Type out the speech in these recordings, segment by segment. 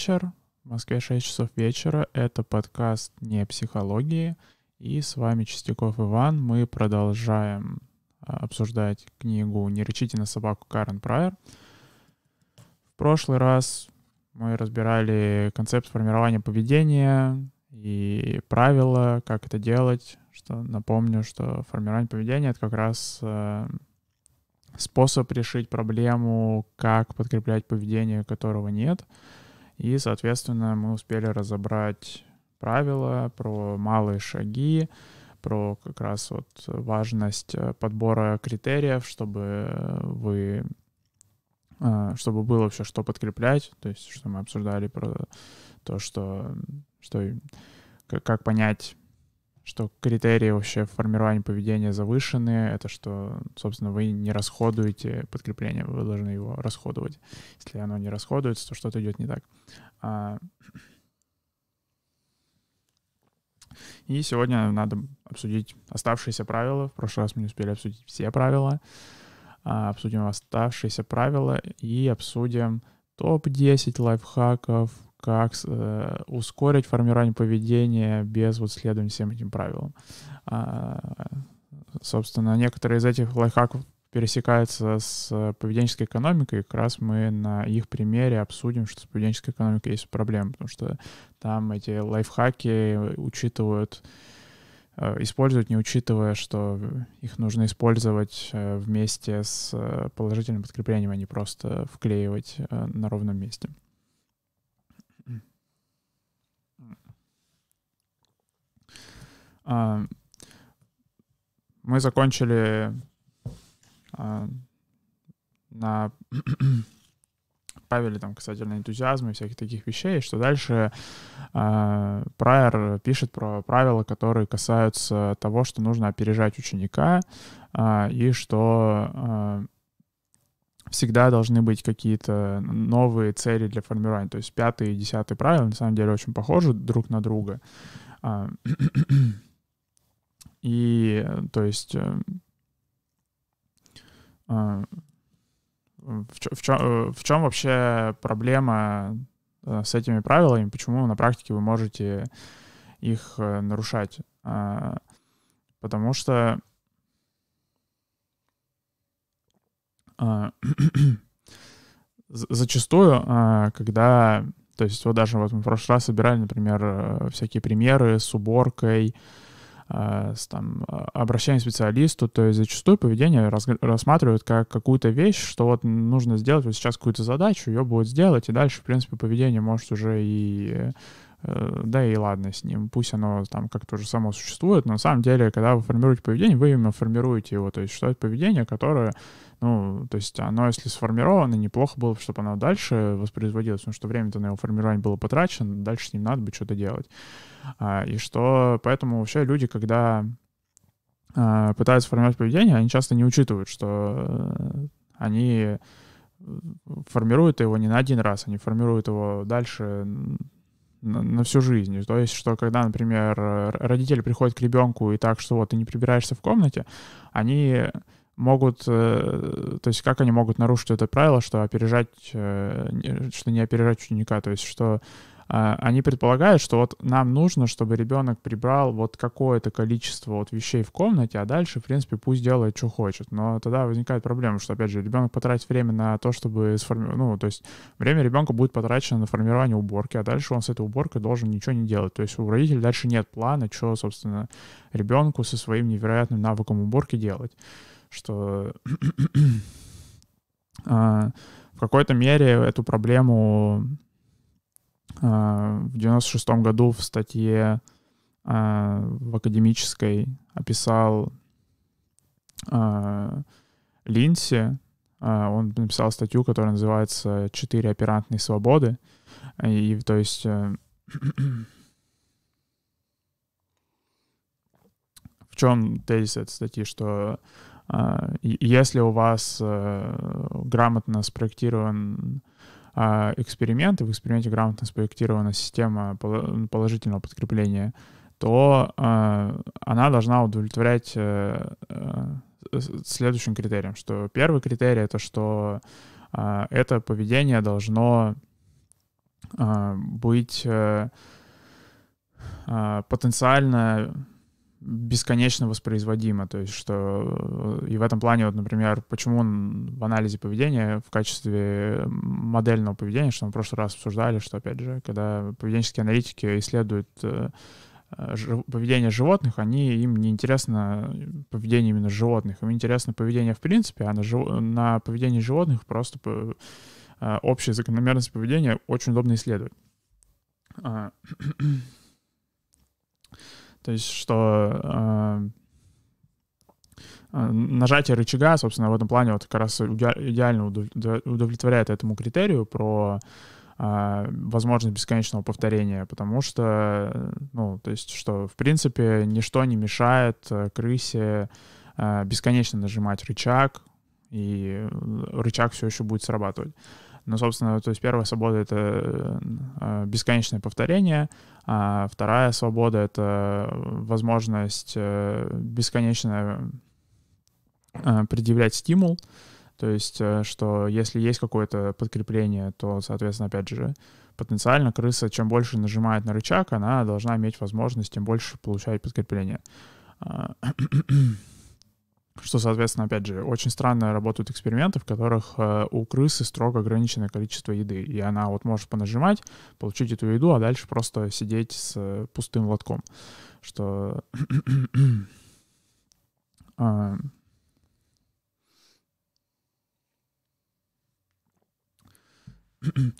вечер. В Москве 6 часов вечера. Это подкаст «Не психологии». И с вами Чистяков Иван. Мы продолжаем а, обсуждать книгу «Не рычите на собаку» Карен Прайер. В прошлый раз мы разбирали концепт формирования поведения и правила, как это делать. Что напомню, что формирование поведения — это как раз э, способ решить проблему, как подкреплять поведение, которого нет. И, соответственно, мы успели разобрать правила про малые шаги, про как раз вот важность э, подбора критериев, чтобы вы э, чтобы было вообще что подкреплять, то есть что мы обсуждали про то, что, что как понять что критерии вообще формирования поведения завышены, это что, собственно, вы не расходуете подкрепление, вы должны его расходовать. Если оно не расходуется, то что-то идет не так. А, и сегодня надо обсудить оставшиеся правила. В прошлый раз мы не успели обсудить все правила. А, обсудим оставшиеся правила и обсудим топ-10 лайфхаков, как э, ускорить формирование поведения без вот следования всем этим правилам. А, собственно, некоторые из этих лайфхаков пересекаются с поведенческой экономикой, и как раз мы на их примере обсудим, что с поведенческой экономикой есть проблема, потому что там эти лайфхаки учитывают э, используют, не учитывая, что их нужно использовать э, вместе с э, положительным подкреплением, а не просто вклеивать на ровном месте. Мы закончили а, на правиле там касательно энтузиазма и всяких таких вещей, что дальше э, Прайер пишет про правила, которые касаются того, что нужно опережать ученика и что всегда должны быть какие-то новые цели для формирования. То есть пятый и десятый правила на самом деле очень похожи друг на друга. И, то есть, э, а, в, в, чем, э, в чем вообще проблема э, с этими правилами? Почему на практике вы можете их нарушать? А, потому что а, зачастую, когда, то есть вот даже вот мы в прошлый раз собирали, например, всякие примеры с уборкой, с там, а, обращением к специалисту, то есть зачастую поведение рассматривают как какую-то вещь, что вот нужно сделать вот сейчас какую-то задачу, ее будет сделать, и дальше, в принципе, поведение может уже и э, да и ладно с ним, пусть оно там как-то уже само существует, но на самом деле, когда вы формируете поведение, вы именно формируете его, то есть что это поведение, которое, ну, то есть оно, если сформировано, неплохо было бы, чтобы оно дальше воспроизводилось, потому что время-то на его формирование было потрачено, дальше с ним надо бы что-то делать. А, и что поэтому вообще люди, когда а, пытаются формировать поведение, они часто не учитывают, что э, они формируют его не на один раз, они формируют его дальше на, на всю жизнь. То есть, что когда, например, родители приходят к ребенку и так, что вот ты не прибираешься в комнате, они могут, э, то есть как они могут нарушить это правило, что опережать, э, что не опережать ученика, то есть что а, они предполагают, что вот нам нужно, чтобы ребенок прибрал вот какое-то количество вот вещей в комнате, а дальше, в принципе, пусть делает, что хочет. Но тогда возникает проблема, что, опять же, ребенок потратит время на то, чтобы сформировать, ну, то есть время ребенка будет потрачено на формирование уборки, а дальше он с этой уборкой должен ничего не делать. То есть у родителей дальше нет плана, что, собственно, ребенку со своим невероятным навыком уборки делать. Что а, в какой-то мере эту проблему а, в 96 году в статье а, в академической описал Линси. Он написал статью, которая называется «Четыре оперантные свободы». И, то есть... Э, в чем тезис этой статьи, что если у вас э, грамотно спроектирован а, эксперимент, и в эксперименте грамотно спроектирована система положительного подкрепления, то э, она должна удовлетворять э, э, следующим критериям, что первый критерий — это что это поведение должно быть потенциально бесконечно воспроизводимо. То есть, что и в этом плане, вот, например, почему он в анализе поведения в качестве модельного поведения, что мы в прошлый раз обсуждали, что, опять же, когда поведенческие аналитики исследуют э, поведение животных, они, им не интересно поведение именно животных, им интересно поведение в принципе, а на, жив... на поведение животных просто по... Э, общая закономерность поведения очень удобно исследовать. То есть, что э, нажатие рычага, собственно, в этом плане вот как раз идеально удовлетворяет этому критерию про э, возможность бесконечного повторения, потому что, ну, то есть, что, в принципе, ничто не мешает э, крысе э, бесконечно нажимать рычаг, и рычаг все еще будет срабатывать. Но, собственно, то есть первая свобода — это э, бесконечное повторение, а вторая свобода — это возможность э, бесконечно э, предъявлять стимул, то есть, что если есть какое-то подкрепление, то, соответственно, опять же, потенциально крыса, чем больше нажимает на рычаг, она должна иметь возможность тем больше получать подкрепление. А, что, соответственно, опять же, очень странно работают эксперименты, в которых э, у крысы строго ограниченное количество еды, и она вот может понажимать, получить эту еду, а дальше просто сидеть с э, пустым лотком, что... э,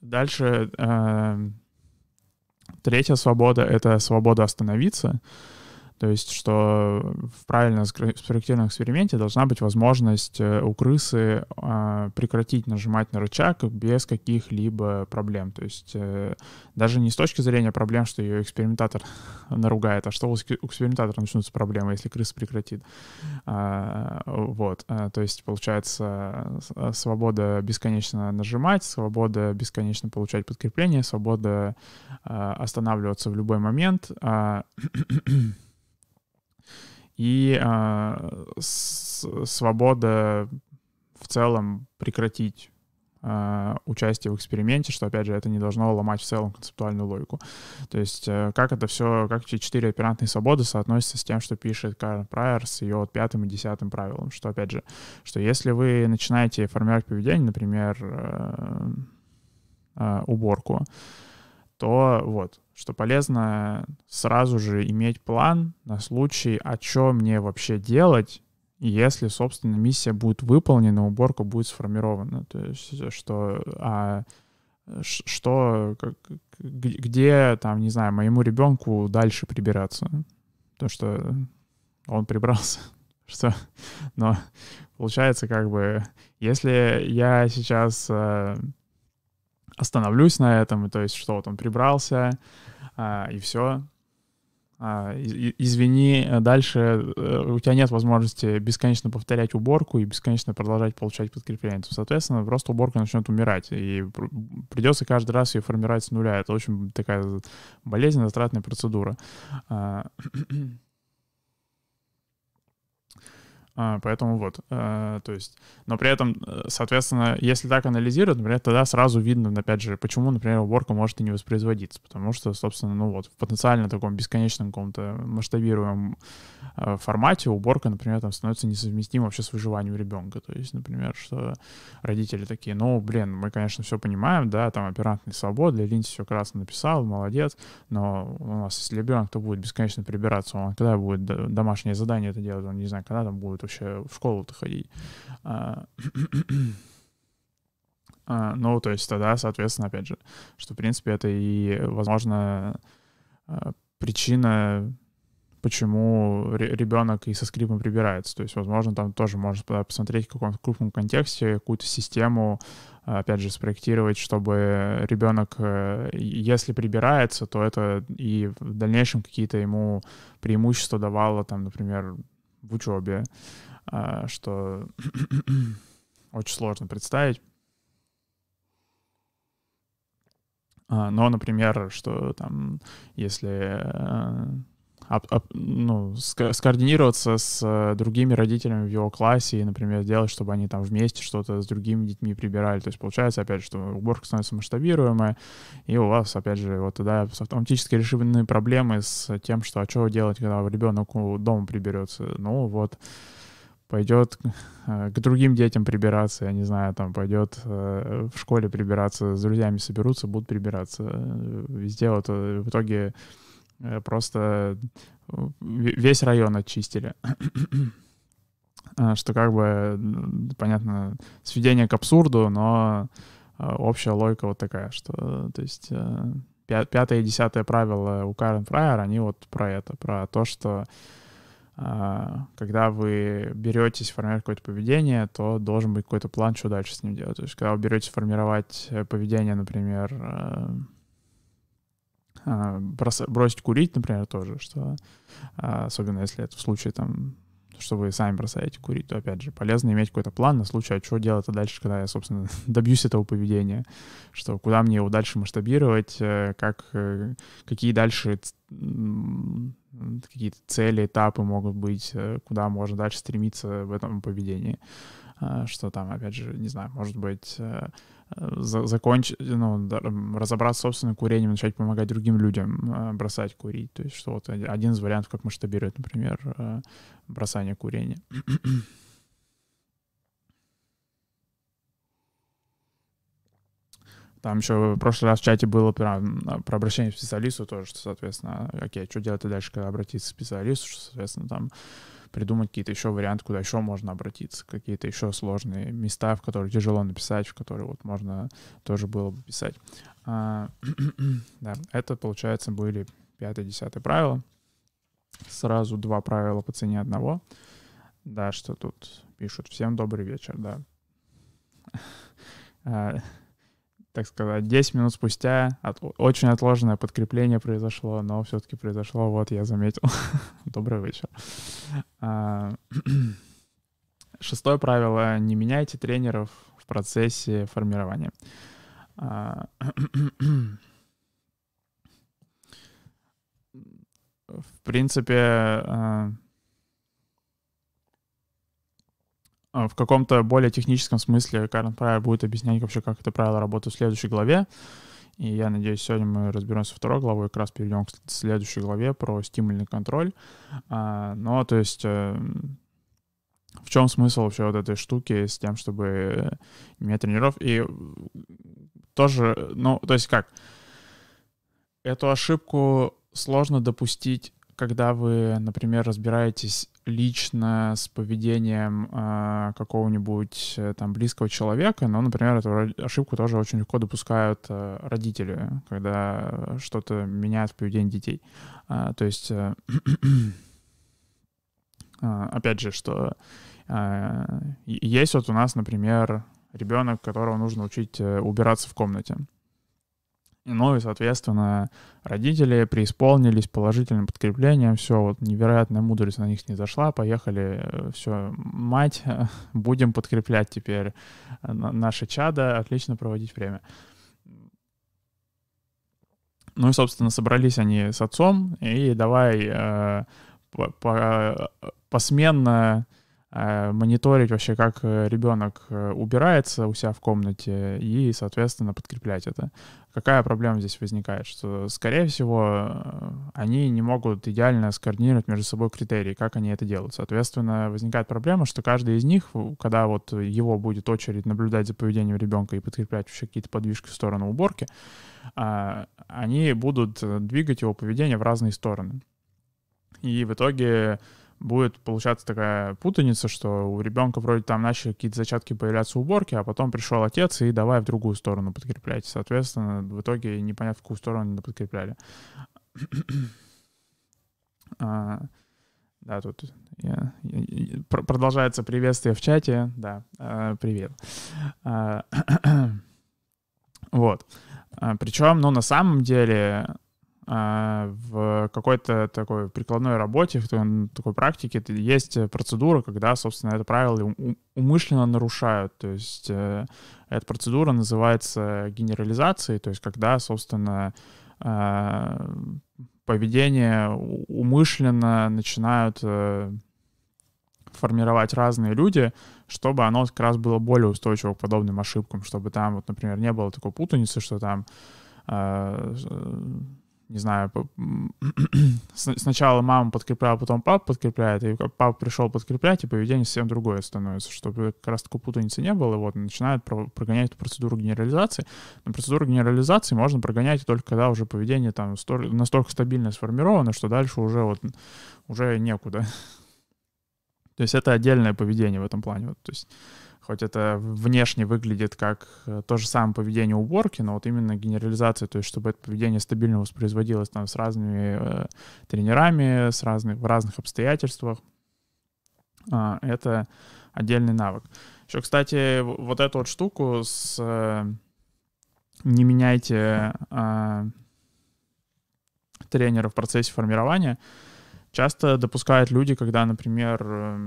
Дальше э, третья свобода — это свобода остановиться. То есть, что в правильно спроектированном эксперименте должна быть возможность э, у крысы а, прекратить нажимать на рычаг без каких-либо проблем. То есть э, даже не с точки зрения проблем, что ее экспериментатор наругает, а что у экспериментатора начнутся проблемы, если крыса прекратит. А, вот. А, то есть получается свобода бесконечно нажимать, свобода бесконечно получать подкрепление, свобода останавливаться в любой момент и э, свобода в целом прекратить э, участие в эксперименте, что, опять же, это не должно ломать в целом концептуальную логику. То есть э, как это все, как эти четыре оперантные свободы соотносятся с тем, что пишет Карен Прайер с ее вот пятым и десятым правилом, что, опять же, что если вы начинаете формировать поведение, например, э, э, уборку, то вот, что полезно сразу же иметь план на случай, а что мне вообще делать, если, собственно, миссия будет выполнена, уборка будет сформирована. То есть, что, а, что, как, где, там, не знаю, моему ребенку дальше прибираться. То, что он прибрался. Что, но получается, как бы, если я сейчас э, остановлюсь на этом, то есть что вот он прибрался, а, и все. А, и, извини, дальше э, у тебя нет возможности бесконечно повторять уборку и бесконечно продолжать получать подкрепление. Соответственно, просто уборка начнет умирать, и придется каждый раз ее формировать с нуля. Это очень такая болезненная, затратная процедура. А, поэтому вот, а, то есть, но при этом, э, соответственно, если так анализировать, например, тогда сразу видно, опять же, почему, например, уборка может и не воспроизводиться, потому что, собственно, ну вот, в потенциально таком бесконечном каком-то масштабируемом э, формате уборка, например, там становится несовместима вообще с выживанием ребенка, то есть, например, что родители такие, ну, блин, мы, конечно, все понимаем, да, там оперантный свобод, для Линти все красно написал, молодец, но у нас, если ребенок, то будет бесконечно прибираться, он когда будет домашнее задание это делать, он не знаю, когда там будет вообще в школу-то ходить. А, а, ну, то есть тогда, соответственно, опять же, что, в принципе, это и, возможно, а, причина, почему ребенок и со скрипом прибирается. То есть, возможно, там тоже можно посмотреть в каком-то крупном контексте, какую-то систему, опять же, спроектировать, чтобы ребенок, э, если прибирается, то это и в дальнейшем какие-то ему преимущества давало, там, например, в учебе, а, что очень сложно представить. А, но, например, что там, если э, ну, скоординироваться с другими родителями в его классе и, например, сделать, чтобы они там вместе что-то с другими детьми прибирали. То есть получается, опять же, что уборка становится масштабируемая, и у вас, опять же, вот тогда автоматически решены проблемы с тем, что а что делать, когда ребенок дома приберется. Ну вот, пойдет э, к другим детям прибираться, я не знаю, там пойдет э, в школе прибираться, с друзьями соберутся, будут прибираться. Э, везде вот в итоге просто весь район очистили. Что как бы, понятно, сведение к абсурду, но общая логика вот такая, что, то есть, пятое и десятое правило у Карен Фрайер, они вот про это, про то, что когда вы беретесь формировать какое-то поведение, то должен быть какой-то план, что дальше с ним делать. То есть, когда вы беретесь формировать э, поведение, например, э, бросить курить, например, тоже, что а, особенно если это в случае там что вы сами бросаете курить, то, опять же, полезно иметь какой-то план на случай, а что делать дальше, когда я, собственно, добьюсь этого поведения, что куда мне его дальше масштабировать, э, как, какие дальше какие-то цели, этапы могут быть, э, куда можно дальше стремиться в этом поведении. А, что там, опять же, не знаю, может быть, э, закончить, ну, разобраться с собственным курением, начать помогать другим людям э, бросать курить. То есть, что вот один из вариантов, как масштабировать, например, бросание курения. Там еще в прошлый раз в чате было про, про обращение к специалисту тоже, что, соответственно, окей, что делать дальше, когда обратиться к специалисту, что, соответственно, там придумать какие-то еще варианты, куда еще можно обратиться, какие-то еще сложные места, в которые тяжело написать, в которые вот можно тоже было бы писать. А, да, это, получается, были пятое, десятое правило. Сразу два правила по цене одного. Да, что тут пишут. Всем добрый вечер, да. А, так сказать, 10 минут спустя от, очень отложенное подкрепление произошло, но все-таки произошло, вот я заметил. Добрый вечер. А, шестое правило — не меняйте тренеров в процессе формирования. А, в принципе, а, А, в каком-то более техническом смысле Карен Прайер будет объяснять вообще, как это правило работает в следующей главе. И я надеюсь, сегодня мы разберемся со второй главой, как раз перейдем к следующей главе про стимульный контроль. А, но, то есть, э, в чем смысл вообще вот этой штуки с тем, чтобы иметь тренеров? И тоже, ну, то есть как? Эту ошибку сложно допустить, когда вы, например, разбираетесь лично с поведением э, какого-нибудь э, там близкого человека, но, например, эту ошибку тоже очень легко допускают э, родители, когда что-то меняет в поведении детей. А, то есть, э, опять же, что э, есть вот у нас, например, ребенок, которого нужно учить э, убираться в комнате. Ну и, соответственно, родители преисполнились положительным подкреплением, все, вот невероятная мудрость на них не зашла, поехали, э, все, мать, будем подкреплять теперь э, наше чадо, отлично проводить время. Ну и, собственно, собрались они с отцом, и давай э, по, по, Э, мониторить вообще, как э, ребенок э, убирается у себя в комнате и, соответственно, подкреплять это. Какая проблема здесь возникает? Что, скорее всего, они не могут идеально скоординировать между собой критерии, как они это делают. Соответственно, возникает проблема, что каждый из них, когда вот его будет очередь наблюдать за поведением ребенка и подкреплять вообще какие-то подвижки в сторону уборки, а, они будут двигать его поведение в разные стороны. И в итоге будет получаться такая путаница, что у ребенка вроде там начали какие-то зачатки появляться уборки, а потом пришел отец и давай в другую сторону подкреплять. Соответственно, в итоге непонятно, в какую сторону они подкрепляли. а, да, тут я, я, продолжается приветствие в чате. Да, а, привет. А, вот. А, причем, ну, на самом деле, в какой-то такой прикладной работе, в такой практике есть процедура, когда, собственно, это правило умышленно нарушают. То есть э, эта процедура называется генерализацией, то есть когда, собственно, а, поведение умышленно начинают э, формировать разные люди, чтобы оно как раз было более устойчиво к подобным ошибкам, чтобы там, вот, например, не было такой путаницы, что там э, не знаю, сначала мама подкрепляла, потом папа подкрепляет, и папа пришел подкреплять, и поведение совсем другое становится, чтобы как раз такой путаницы не было, вот, начинают прогонять эту процедуру генерализации. Но процедуру генерализации можно прогонять только когда уже поведение там настолько стабильно сформировано, что дальше уже вот уже некуда. То есть это отдельное поведение в этом плане. Вот, то есть хоть это внешне выглядит как э, то же самое поведение уборки, но вот именно генерализация, то есть чтобы это поведение стабильно воспроизводилось там с разными э, тренерами, с разных, в разных обстоятельствах, э, это отдельный навык. Еще, кстати, вот эту вот штуку с э, не меняйте э, тренера в процессе формирования, часто допускают люди, когда, например, э,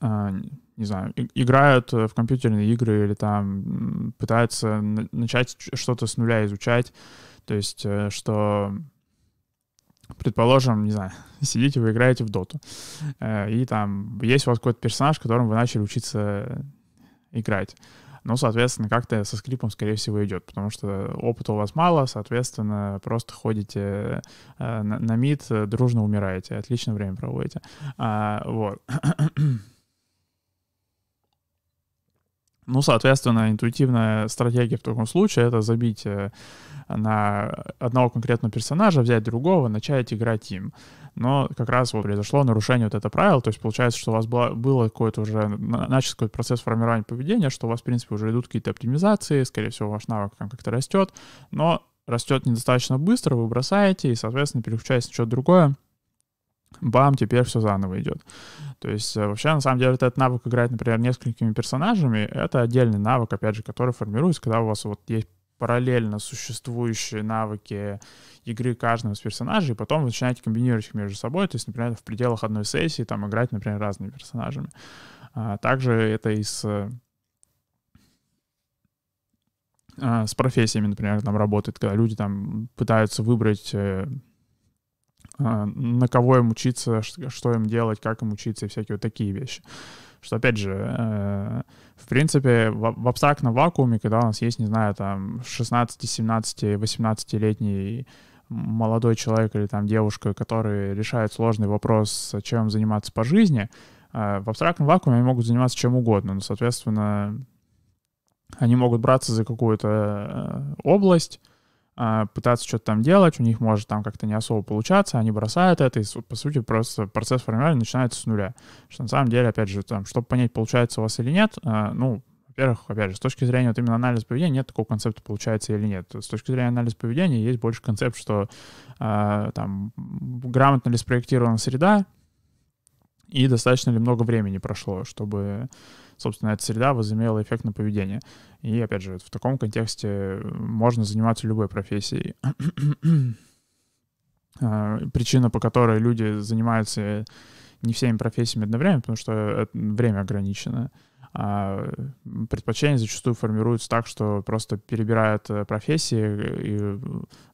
не знаю, играют в компьютерные игры или там пытаются начать что-то с нуля изучать. То есть, э, что, предположим, не знаю, сидите, вы играете в доту, э, и там есть у вас какой-то персонаж, которым вы начали учиться играть. Ну, соответственно, как-то со скрипом, скорее всего, идет, потому что опыта у вас мало, соответственно, просто ходите э, на, на мид, дружно умираете, отлично время проводите. А, вот. Ну, соответственно, интуитивная стратегия в таком случае — это забить э, на одного конкретного персонажа, взять другого, начать играть им. Но как раз вот произошло нарушение вот этого правила, то есть получается, что у вас было, было какое-то уже, начался какой-то процесс формирования поведения, что у вас, в принципе, уже идут какие-то оптимизации, скорее всего, ваш навык там как-то растет, но растет недостаточно быстро, вы бросаете и, соответственно, переключаетесь на что-то другое, бам, теперь все заново идет. То есть э, вообще, на самом деле, этот навык играть, например, несколькими персонажами, это отдельный навык, опять же, который формируется, когда у вас вот есть параллельно существующие навыки игры каждого из персонажей, и потом вы начинаете комбинировать их между собой, то есть, например, в пределах одной сессии там играть, например, разными персонажами. А, также это и с а, с профессиями, например, там работает, когда люди там пытаются выбрать э, на кого им учиться, что им делать, как им учиться и всякие вот такие вещи. Что, опять же, э, в принципе, в, абстрактном вакууме, когда у нас есть, не знаю, там 16, 17, 18-летний молодой человек или там девушка, который решает сложный вопрос, чем заниматься по жизни, э, в абстрактном вакууме они могут заниматься чем угодно. Но, соответственно, они могут браться за какую-то э, область, а, пытаться что-то там делать, у них может там как-то не особо получаться, они бросают это, и, по сути, просто процесс формирования начинается с нуля. Что на самом деле, опять же, там, чтобы понять, получается у вас или нет, а, ну, во-первых, опять же, с точки зрения вот именно анализа поведения нет такого концепта, получается или нет. С точки зрения анализа поведения есть больше концепт, что э, там грамотно ли спроектирована среда и достаточно ли много времени прошло, чтобы собственно, эта среда возымела эффект на поведение. И, опять же, в таком контексте можно заниматься любой профессией. А, причина, по которой люди занимаются не всеми профессиями одновременно, потому что время ограничено. А предпочтения зачастую формируются так, что просто перебирают э, профессии и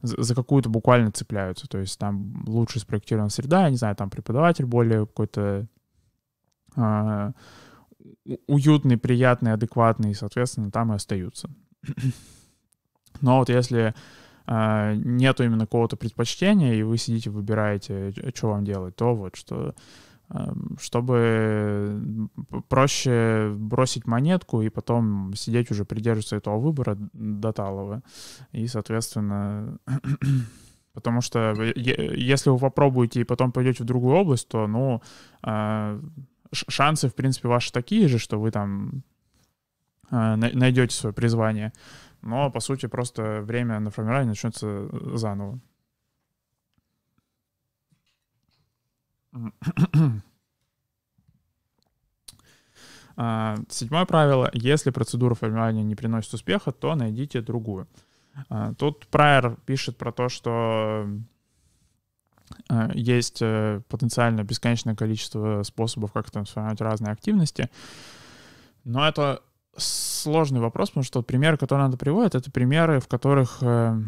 за какую-то буквально цепляются. То есть там лучше спроектирована среда, я не знаю, там преподаватель более какой-то а, уютный, приятный, адекватный, и, соответственно, там и остаются. Но вот если э, нету именно какого-то предпочтения, и вы сидите, выбираете, что вам делать, то вот что чтобы проще бросить монетку и потом сидеть уже придерживаться этого выбора до талого. И, соответственно, потому что если вы попробуете и потом пойдете в другую область, то, ну, а, шансы, в принципе, ваши такие же, что вы там э, найдете свое призвание. Но, по сути, просто время на формирование начнется э, заново. А, седьмое правило. Если процедура формирования не приносит успеха, то найдите другую. А, тут Прайер пишет про то, что есть э, потенциально бесконечное количество способов, как трансформировать разные активности. Но это сложный вопрос, потому что примеры, которые надо приводить, это примеры, в которых э,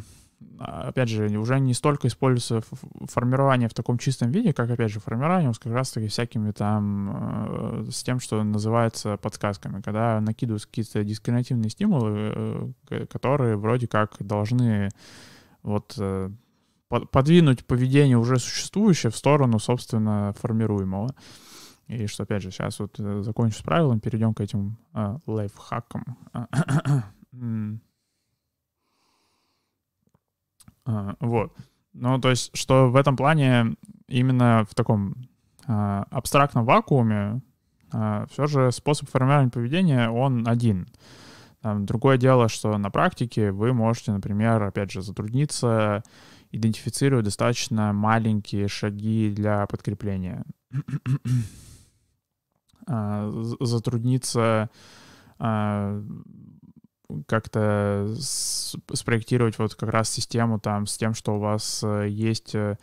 опять же, уже не столько используется формирование в таком чистом виде, как, опять же, формирование как раз-таки всякими там, э, с тем, что называется подсказками, когда накидываются какие-то дискриминативные стимулы, э, которые вроде как должны вот э, подвинуть поведение уже существующее в сторону, собственно, формируемого. И что, опять же, сейчас вот закончу с правилом, перейдем к этим э, лайфхакам. А, вот. Ну, то есть, что в этом плане именно в таком а, абстрактном вакууме все же способ формирования поведения, он один. Другое дело, что на практике вы можете, например, опять же, затрудниться идентифицировать достаточно маленькие шаги для подкрепления. затрудниться как-то спроектировать вот как раз систему там с тем, что у вас э, есть э,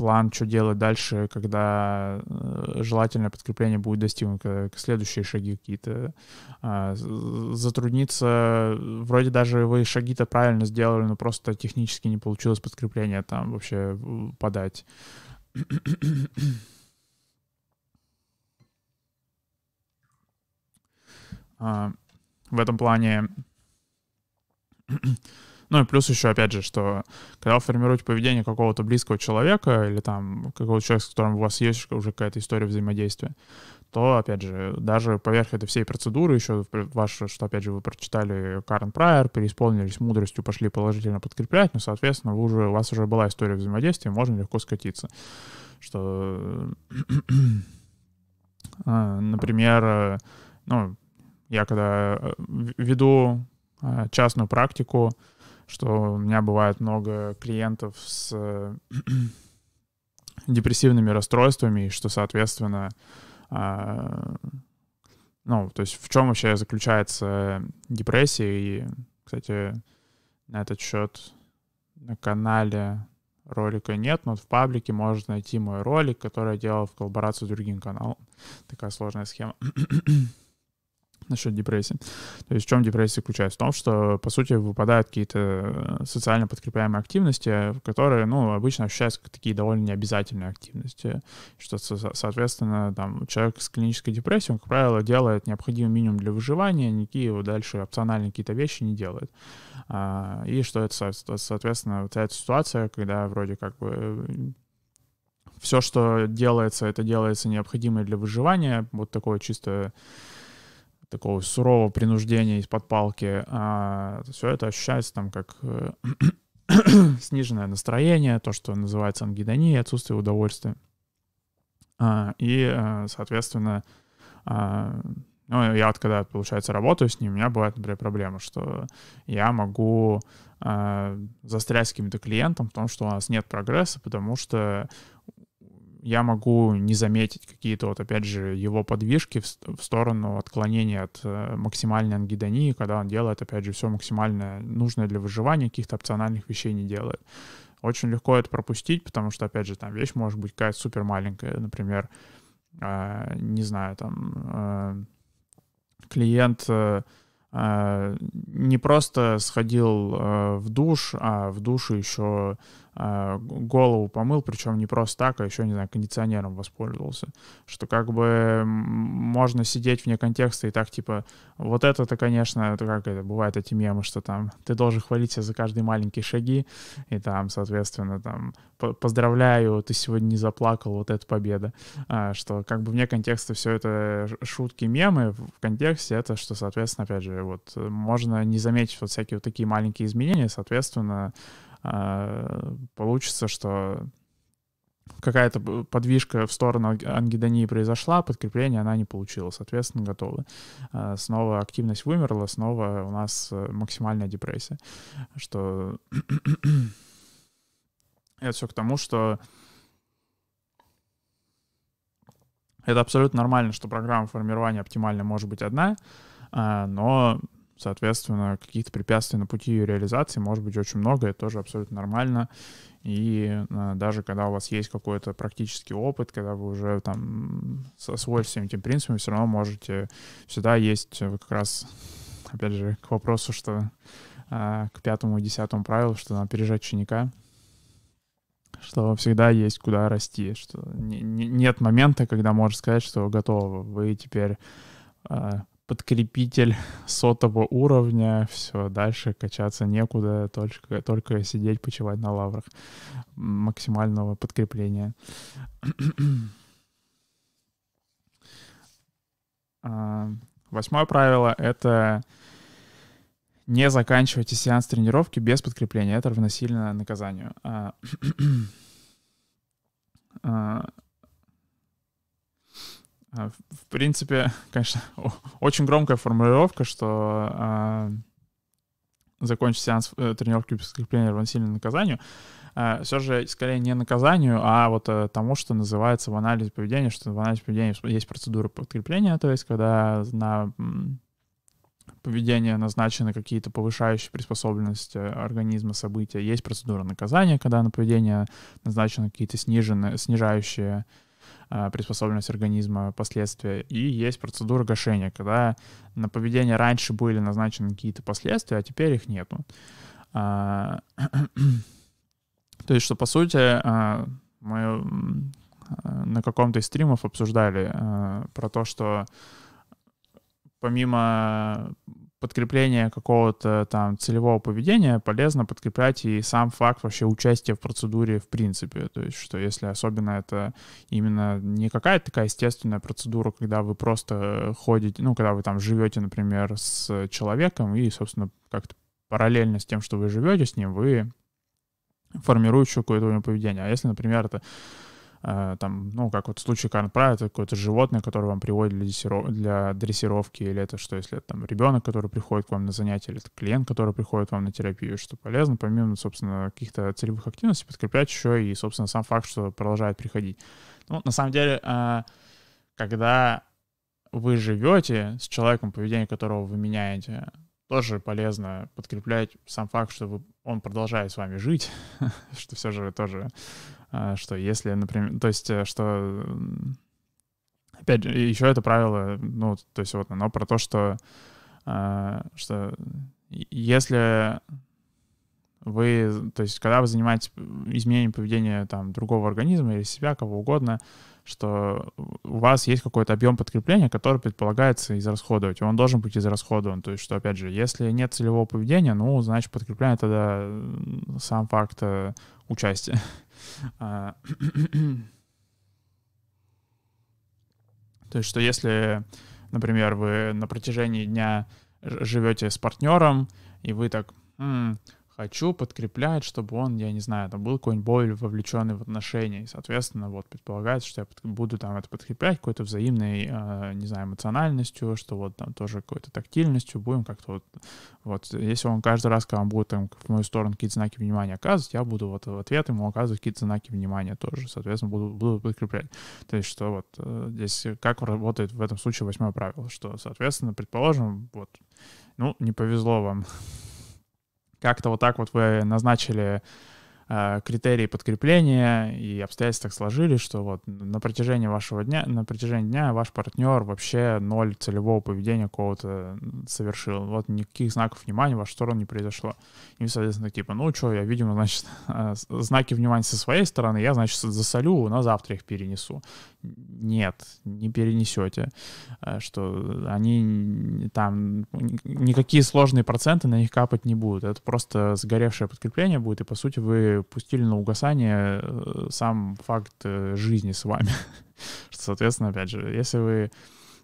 план, что делать дальше, когда э, желательное подкрепление будет достигнуто, следующие шаги какие-то. А, затрудниться, вроде даже вы шаги-то правильно сделали, но просто технически не получилось подкрепление там вообще подать. А, в этом плане ну и плюс еще, опять же, что когда вы формируете поведение какого-то близкого человека или там какого-то человека, с которым у вас есть уже какая-то история взаимодействия, то, опять же, даже поверх этой всей процедуры еще ваше, что, опять же, вы прочитали Карен Прайер, переисполнились мудростью, пошли положительно подкреплять, ну, соответственно, вы уже, у вас уже была история взаимодействия, можно легко скатиться. Что, а, например, ну, я когда э, веду а, частную практику, что у меня бывает много клиентов с депрессивными расстройствами, и что, соответственно, а, ну, то есть в чем вообще заключается депрессия, и, кстати, на этот счет на канале ролика нет, но в паблике можно найти мой ролик, который я делал в коллаборации с другим каналом. Такая сложная схема насчет депрессии. То есть в чем депрессия заключается? В том, что, по сути, выпадают какие-то э, социально подкрепляемые активности, которые, ну, обычно ощущаются как такие довольно необязательные активности. Что, соответственно, там, человек с клинической депрессией, он, как правило, делает необходимый минимум для выживания, никакие вот дальше опциональные какие-то вещи не делает. А, и что это, соответственно, вот эта ситуация, когда вроде как бы все, что делается, это делается необходимое для выживания, вот такое чисто такого сурового принуждения из-под палки, а все это ощущается там как э, сниженное настроение, то, что называется ангидония, отсутствие удовольствия. А, и, э, соответственно, а, ну, я вот когда, получается, работаю с ним, у меня бывает, например, проблема, что я могу а, застрять с каким-то клиентом в том, что у нас нет прогресса, потому что я могу не заметить какие-то вот, опять же, его подвижки в, в сторону отклонения от э, максимальной ангидонии, когда он делает, опять же, все максимально нужное для выживания, каких-то опциональных вещей не делает. Очень легко это пропустить, потому что, опять же, там вещь может быть какая-то супер маленькая, например, э, не знаю, там э, клиент э, э не просто сходил э, в душ, а в душе еще голову помыл, причем не просто так, а еще, не знаю, кондиционером воспользовался. Что как бы можно сидеть вне контекста и так, типа, вот это-то, конечно, это как это, бывает эти мемы, что там ты должен хвалить себя за каждые маленькие шаги, и там, соответственно, там, поздравляю, ты сегодня не заплакал, вот это победа. А, что как бы вне контекста все это шутки, мемы, в контексте это, что, соответственно, опять же, вот можно не заметить вот всякие вот такие маленькие изменения, соответственно, а, получится, что какая-то подвижка в сторону ангидонии произошла, подкрепление она не получила, соответственно, готовы. А, снова активность вымерла, снова у нас э, максимальная депрессия. Что это все к тому, что это абсолютно нормально, что программа формирования оптимальная может быть одна, но Соответственно, каких-то препятствий на пути ее реализации может быть очень много, это тоже абсолютно нормально. И э, даже когда у вас есть какой-то практический опыт, когда вы уже там освоились всеми этими принципами, все равно можете, всегда есть как раз, опять же, к вопросу, что а, к пятому и десятому правилу, что надо опережать ученика, что всегда есть куда расти, что не, не, нет момента, когда можешь сказать, что готово, вы теперь а, подкрепитель сотого уровня, все, дальше качаться некуда, только, только сидеть, почивать на лаврах максимального подкрепления. А, восьмое правило — это не заканчивайте сеанс тренировки без подкрепления. Это равносильно наказанию. А, а, а, в принципе, конечно, очень громкая формулировка, что закончить сеанс э, тренировки подкрепления равносильно наказанию. Все же, скорее, не наказанию, а вот э, тому, что называется в анализе поведения, что в анализе поведения есть процедура подкрепления, то есть когда на поведения назначены какие-то повышающие приспособленность э, организма события. Есть процедура наказания, когда на поведение назначены какие-то сниженные, снижающие э, приспособленность организма последствия. И есть процедура гашения, когда на поведение раньше были назначены какие-то последствия, а теперь их нету. А, то есть, что по сути а, мы на каком-то из стримов обсуждали про то, что помимо подкрепления какого-то там целевого поведения полезно подкреплять и сам факт вообще участия в процедуре в принципе. То есть, что если особенно это именно не какая-то такая естественная процедура, когда вы просто ходите, ну, когда вы там живете, например, с человеком и, собственно, как-то параллельно с тем, что вы живете с ним, вы формируете какое-то поведение. А если, например, это там, ну, как вот в случае Карн Пра, это какое-то животное, которое вам приводит для, дрессиров... для дрессировки, или это что, если это там ребенок, который приходит к вам на занятия, или это клиент, который приходит к вам на терапию, что полезно, помимо, собственно, каких-то целевых активностей, подкреплять еще и, собственно, сам факт, что продолжает приходить. Ну, на самом деле, э, когда вы живете с человеком, поведение которого вы меняете, тоже полезно подкреплять сам факт, что вы, он продолжает с вами жить, что все же тоже что если, например, то есть, э, что, опять же, еще это правило, ну, то есть вот оно про то, что, а, что если вы, то есть, когда вы занимаетесь изменением поведения там другого организма или себя, кого угодно, что у вас есть какой-то объем подкрепления, который предполагается израсходовать, он должен быть израсходован. То есть, что, опять же, если нет целевого поведения, ну, значит, подкрепление тогда сам факт э, участия. А, то есть, что если, например, вы на протяжении дня живете с партнером, и вы так, хочу подкреплять, чтобы он, я не знаю, там был какой-нибудь более вовлеченный в отношения. И, соответственно, вот предполагается, что я буду там это подкреплять какой-то взаимной, э, не знаю, эмоциональностью, что вот там тоже какой-то тактильностью будем как-то вот, вот, если он каждый раз, когда он будет там в мою сторону какие-то знаки внимания оказывать, я буду вот в ответ ему оказывать какие-то знаки внимания тоже, соответственно, буду, буду подкреплять. То есть, что вот э, здесь как работает в этом случае восьмое правило, что, соответственно, предположим, вот, ну, не повезло вам как-то вот так вот вы назначили Э, критерии подкрепления и обстоятельства так сложились, что вот на протяжении вашего дня, на протяжении дня ваш партнер вообще ноль целевого поведения какого-то совершил. Вот никаких знаков внимания в вашу сторону не произошло. И, соответственно, типа, ну что, я, видимо, значит, э, знаки внимания со своей стороны, я, значит, засолю, на завтра их перенесу. Нет, не перенесете. Э, что они там, никакие сложные проценты на них капать не будут. Это просто сгоревшее подкрепление будет, и, по сути, вы пустили на угасание э, сам факт э, жизни с вами. Что, соответственно, опять же, если вы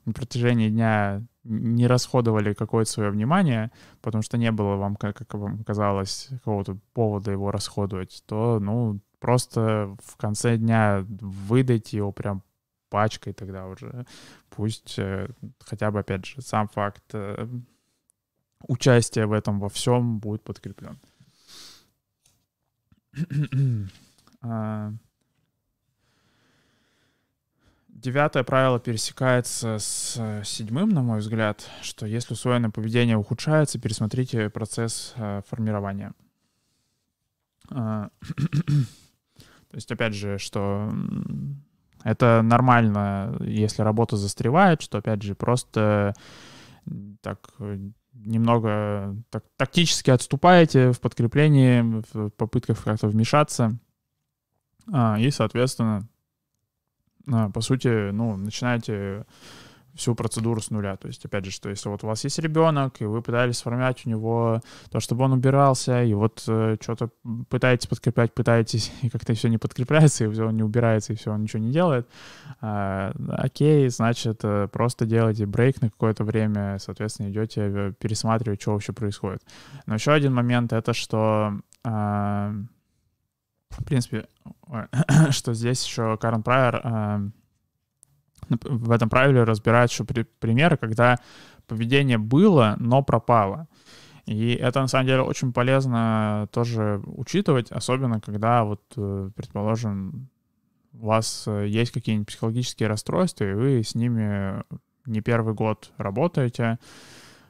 на протяжении дня не расходовали какое-то свое внимание, потому что не было вам, как, вам казалось, какого-то повода его расходовать, то, ну, просто в конце дня выдайте его прям пачкой тогда уже. Пусть э, хотя бы, опять же, сам факт э, участия в этом во всем будет подкреплен. А, девятое правило пересекается с э, седьмым, на мой взгляд, что если усвоенное поведение ухудшается, пересмотрите процесс формирования. А, то есть, опять же, что это нормально, если работа застревает, что, опять же, просто так немного так, тактически отступаете в подкреплении, в попытках как-то вмешаться, а, и, соответственно, а, по сути, ну, начинаете всю процедуру с нуля. То есть, опять же, что если вот у вас есть ребенок, и вы пытались сформировать у него то, чтобы он убирался, и вот э, что-то пытаетесь подкреплять, пытаетесь, и как-то все не подкрепляется, и все, он не убирается, и все, он ничего не делает, э, окей, значит, э, просто делайте брейк на какое-то время, соответственно, идете э, пересматривать, что вообще происходит. Но еще один момент — это что... Э, в принципе, что здесь еще Карен Прайер э, в этом правиле разбирают еще при, примеры, когда поведение было, но пропало. И это, на самом деле, очень полезно тоже учитывать, особенно когда, вот, э, предположим, у вас э, есть какие-нибудь психологические расстройства, и вы с ними не первый год работаете.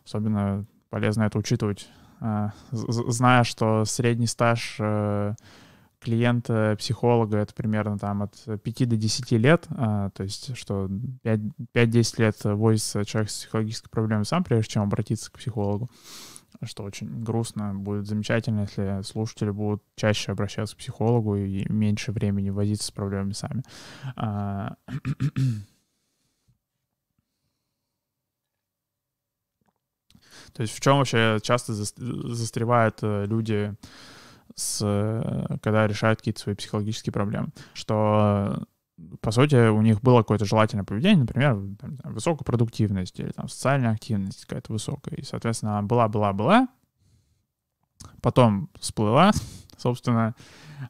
Особенно полезно это учитывать, э, зная, что средний стаж клиента психолога это примерно там от 5 до 10 лет, а, то есть что 5-10 лет возится человек с психологической проблемой сам, прежде чем обратиться к психологу, что очень грустно. Будет замечательно, если слушатели будут чаще обращаться к психологу и меньше времени возиться с проблемами сами. А, то есть в чем вообще часто застревают э, люди с, э, когда решают какие-то свои психологические проблемы, что по сути, у них было какое-то желательное поведение, например, там, высокая продуктивность или там социальная активность какая-то высокая. И, соответственно, была-была-была, потом всплыла, собственно,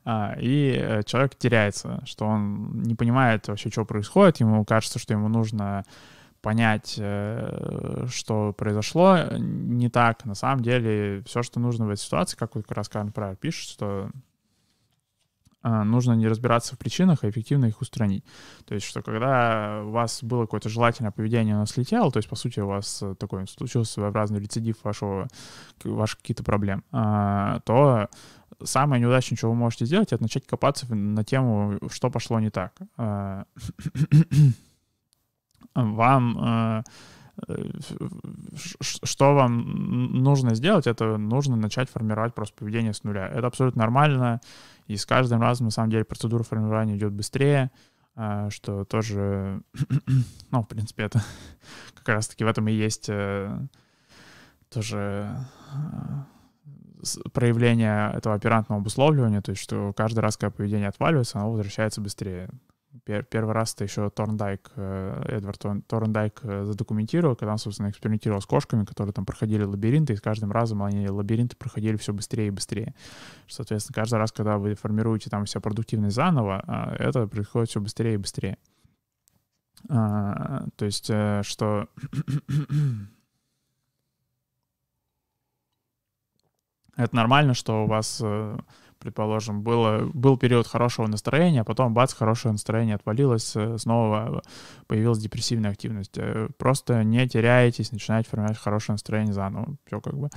а, и э, человек теряется, что он не понимает вообще, что происходит, ему кажется, что ему нужно понять, э, что произошло не так. На самом деле, все, что нужно в этой ситуации, как как раз Карн Прайер пишет, что э, нужно не разбираться в причинах, а эффективно их устранить. То есть, что когда у вас было какое-то желательное поведение, оно слетело, то есть, по сути, у вас такой случился своеобразный рецидив вашего, ваших каких-то проблем, а, то самое неудачное, что вы можете сделать, это начать копаться на тему, что пошло не так. Вам э, что вам нужно сделать, это нужно начать формировать просто поведение с нуля. Это абсолютно нормально, и с каждым разом, на самом деле, процедура формирования идет быстрее, э, что тоже, ну, в принципе, это как раз-таки в этом и есть э, тоже проявление этого оперантного обусловливания, то есть что каждый раз, когда поведение отваливается, оно возвращается быстрее первый раз это еще Торндайк, э, Эдвард Торндайк э, задокументировал, когда он, собственно, экспериментировал с кошками, которые там проходили лабиринты, и с каждым разом они лабиринты проходили все быстрее и быстрее. Соответственно, каждый раз, когда вы формируете там вся продуктивность заново, а, это происходит все быстрее и быстрее. А, то есть, э, что это нормально, что у вас предположим, было, был период хорошего настроения, а потом, бац, хорошее настроение отвалилось, э, снова появилась депрессивная активность. Э, просто не теряйтесь, начинаете формировать хорошее настроение заново. Все как бы.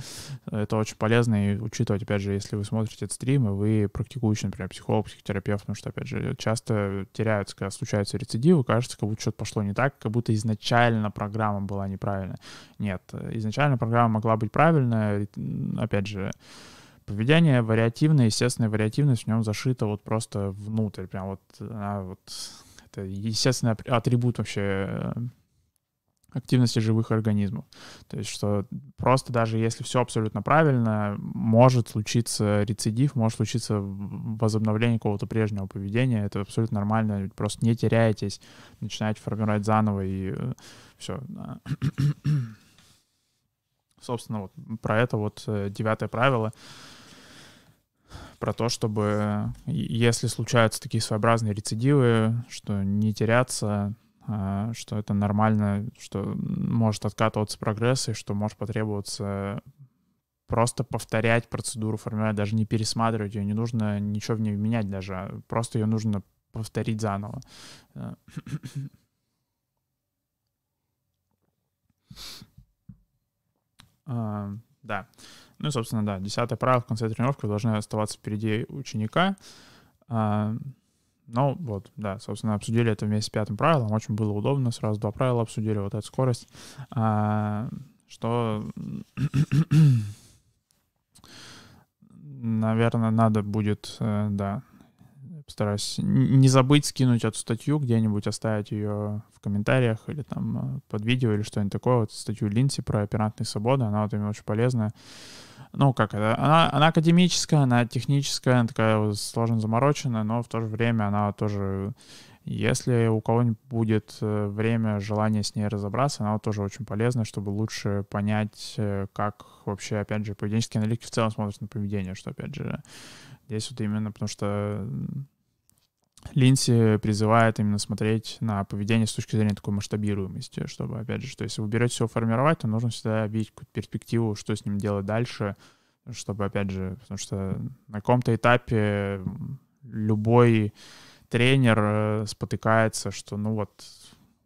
Это очень полезно и учитывать, опять же, если вы смотрите этот стрим, и вы практикующий, например, психолог, психотерапевт, потому что, опять же, часто теряются, когда случаются рецидивы, кажется, как будто что-то пошло не так, как будто изначально программа была неправильная. Нет, изначально программа могла быть правильная, опять же, поведение вариативное, естественная вариативность в нем зашита вот просто внутрь, прям вот, а, вот это естественный атрибут вообще э, активности живых организмов. То есть, что просто даже если все абсолютно правильно, может случиться рецидив, может случиться возобновление какого-то прежнего поведения. Это абсолютно нормально. Просто не теряйтесь, начинаете формировать заново и э, все. Собственно, вот про это вот э, девятое правило — про то, чтобы, если случаются такие своеобразные рецидивы, что не теряться, а, что это нормально, что может откатываться прогресс, и что может потребоваться просто повторять процедуру формирования, даже не пересматривать ее, не нужно ничего в ней менять даже, а просто ее нужно повторить заново. Да. Ну и, собственно, да, десятое правило в конце тренировки должны оставаться впереди ученика. А, ну, вот, да, собственно, обсудили это вместе с пятым правилом. Очень было удобно. Сразу два правила обсудили. Вот эту скорость. А, что, наверное, надо будет, э, да, постараюсь не забыть скинуть эту статью где-нибудь, оставить ее в комментариях или там э, под видео или что-нибудь такое. Вот статью Линси про оперантные свободы, она вот именно очень полезная. Ну, как это? Она, она академическая, она техническая, она такая сложно замороченная, но в то же время она тоже если у кого-нибудь будет э, время, желание с ней разобраться, она вот тоже очень полезна, чтобы лучше понять, э, как вообще, опять же, поведенческие аналитики в целом смотрят на поведение, что, опять же, здесь вот именно потому что Линси призывает именно смотреть на поведение с точки зрения такой масштабируемости, чтобы, опять же, что если вы берете все формировать, то нужно всегда видеть какую-то перспективу, что с ним делать дальше, чтобы, опять же, потому что на каком-то этапе любой тренер э, спотыкается, что, ну вот,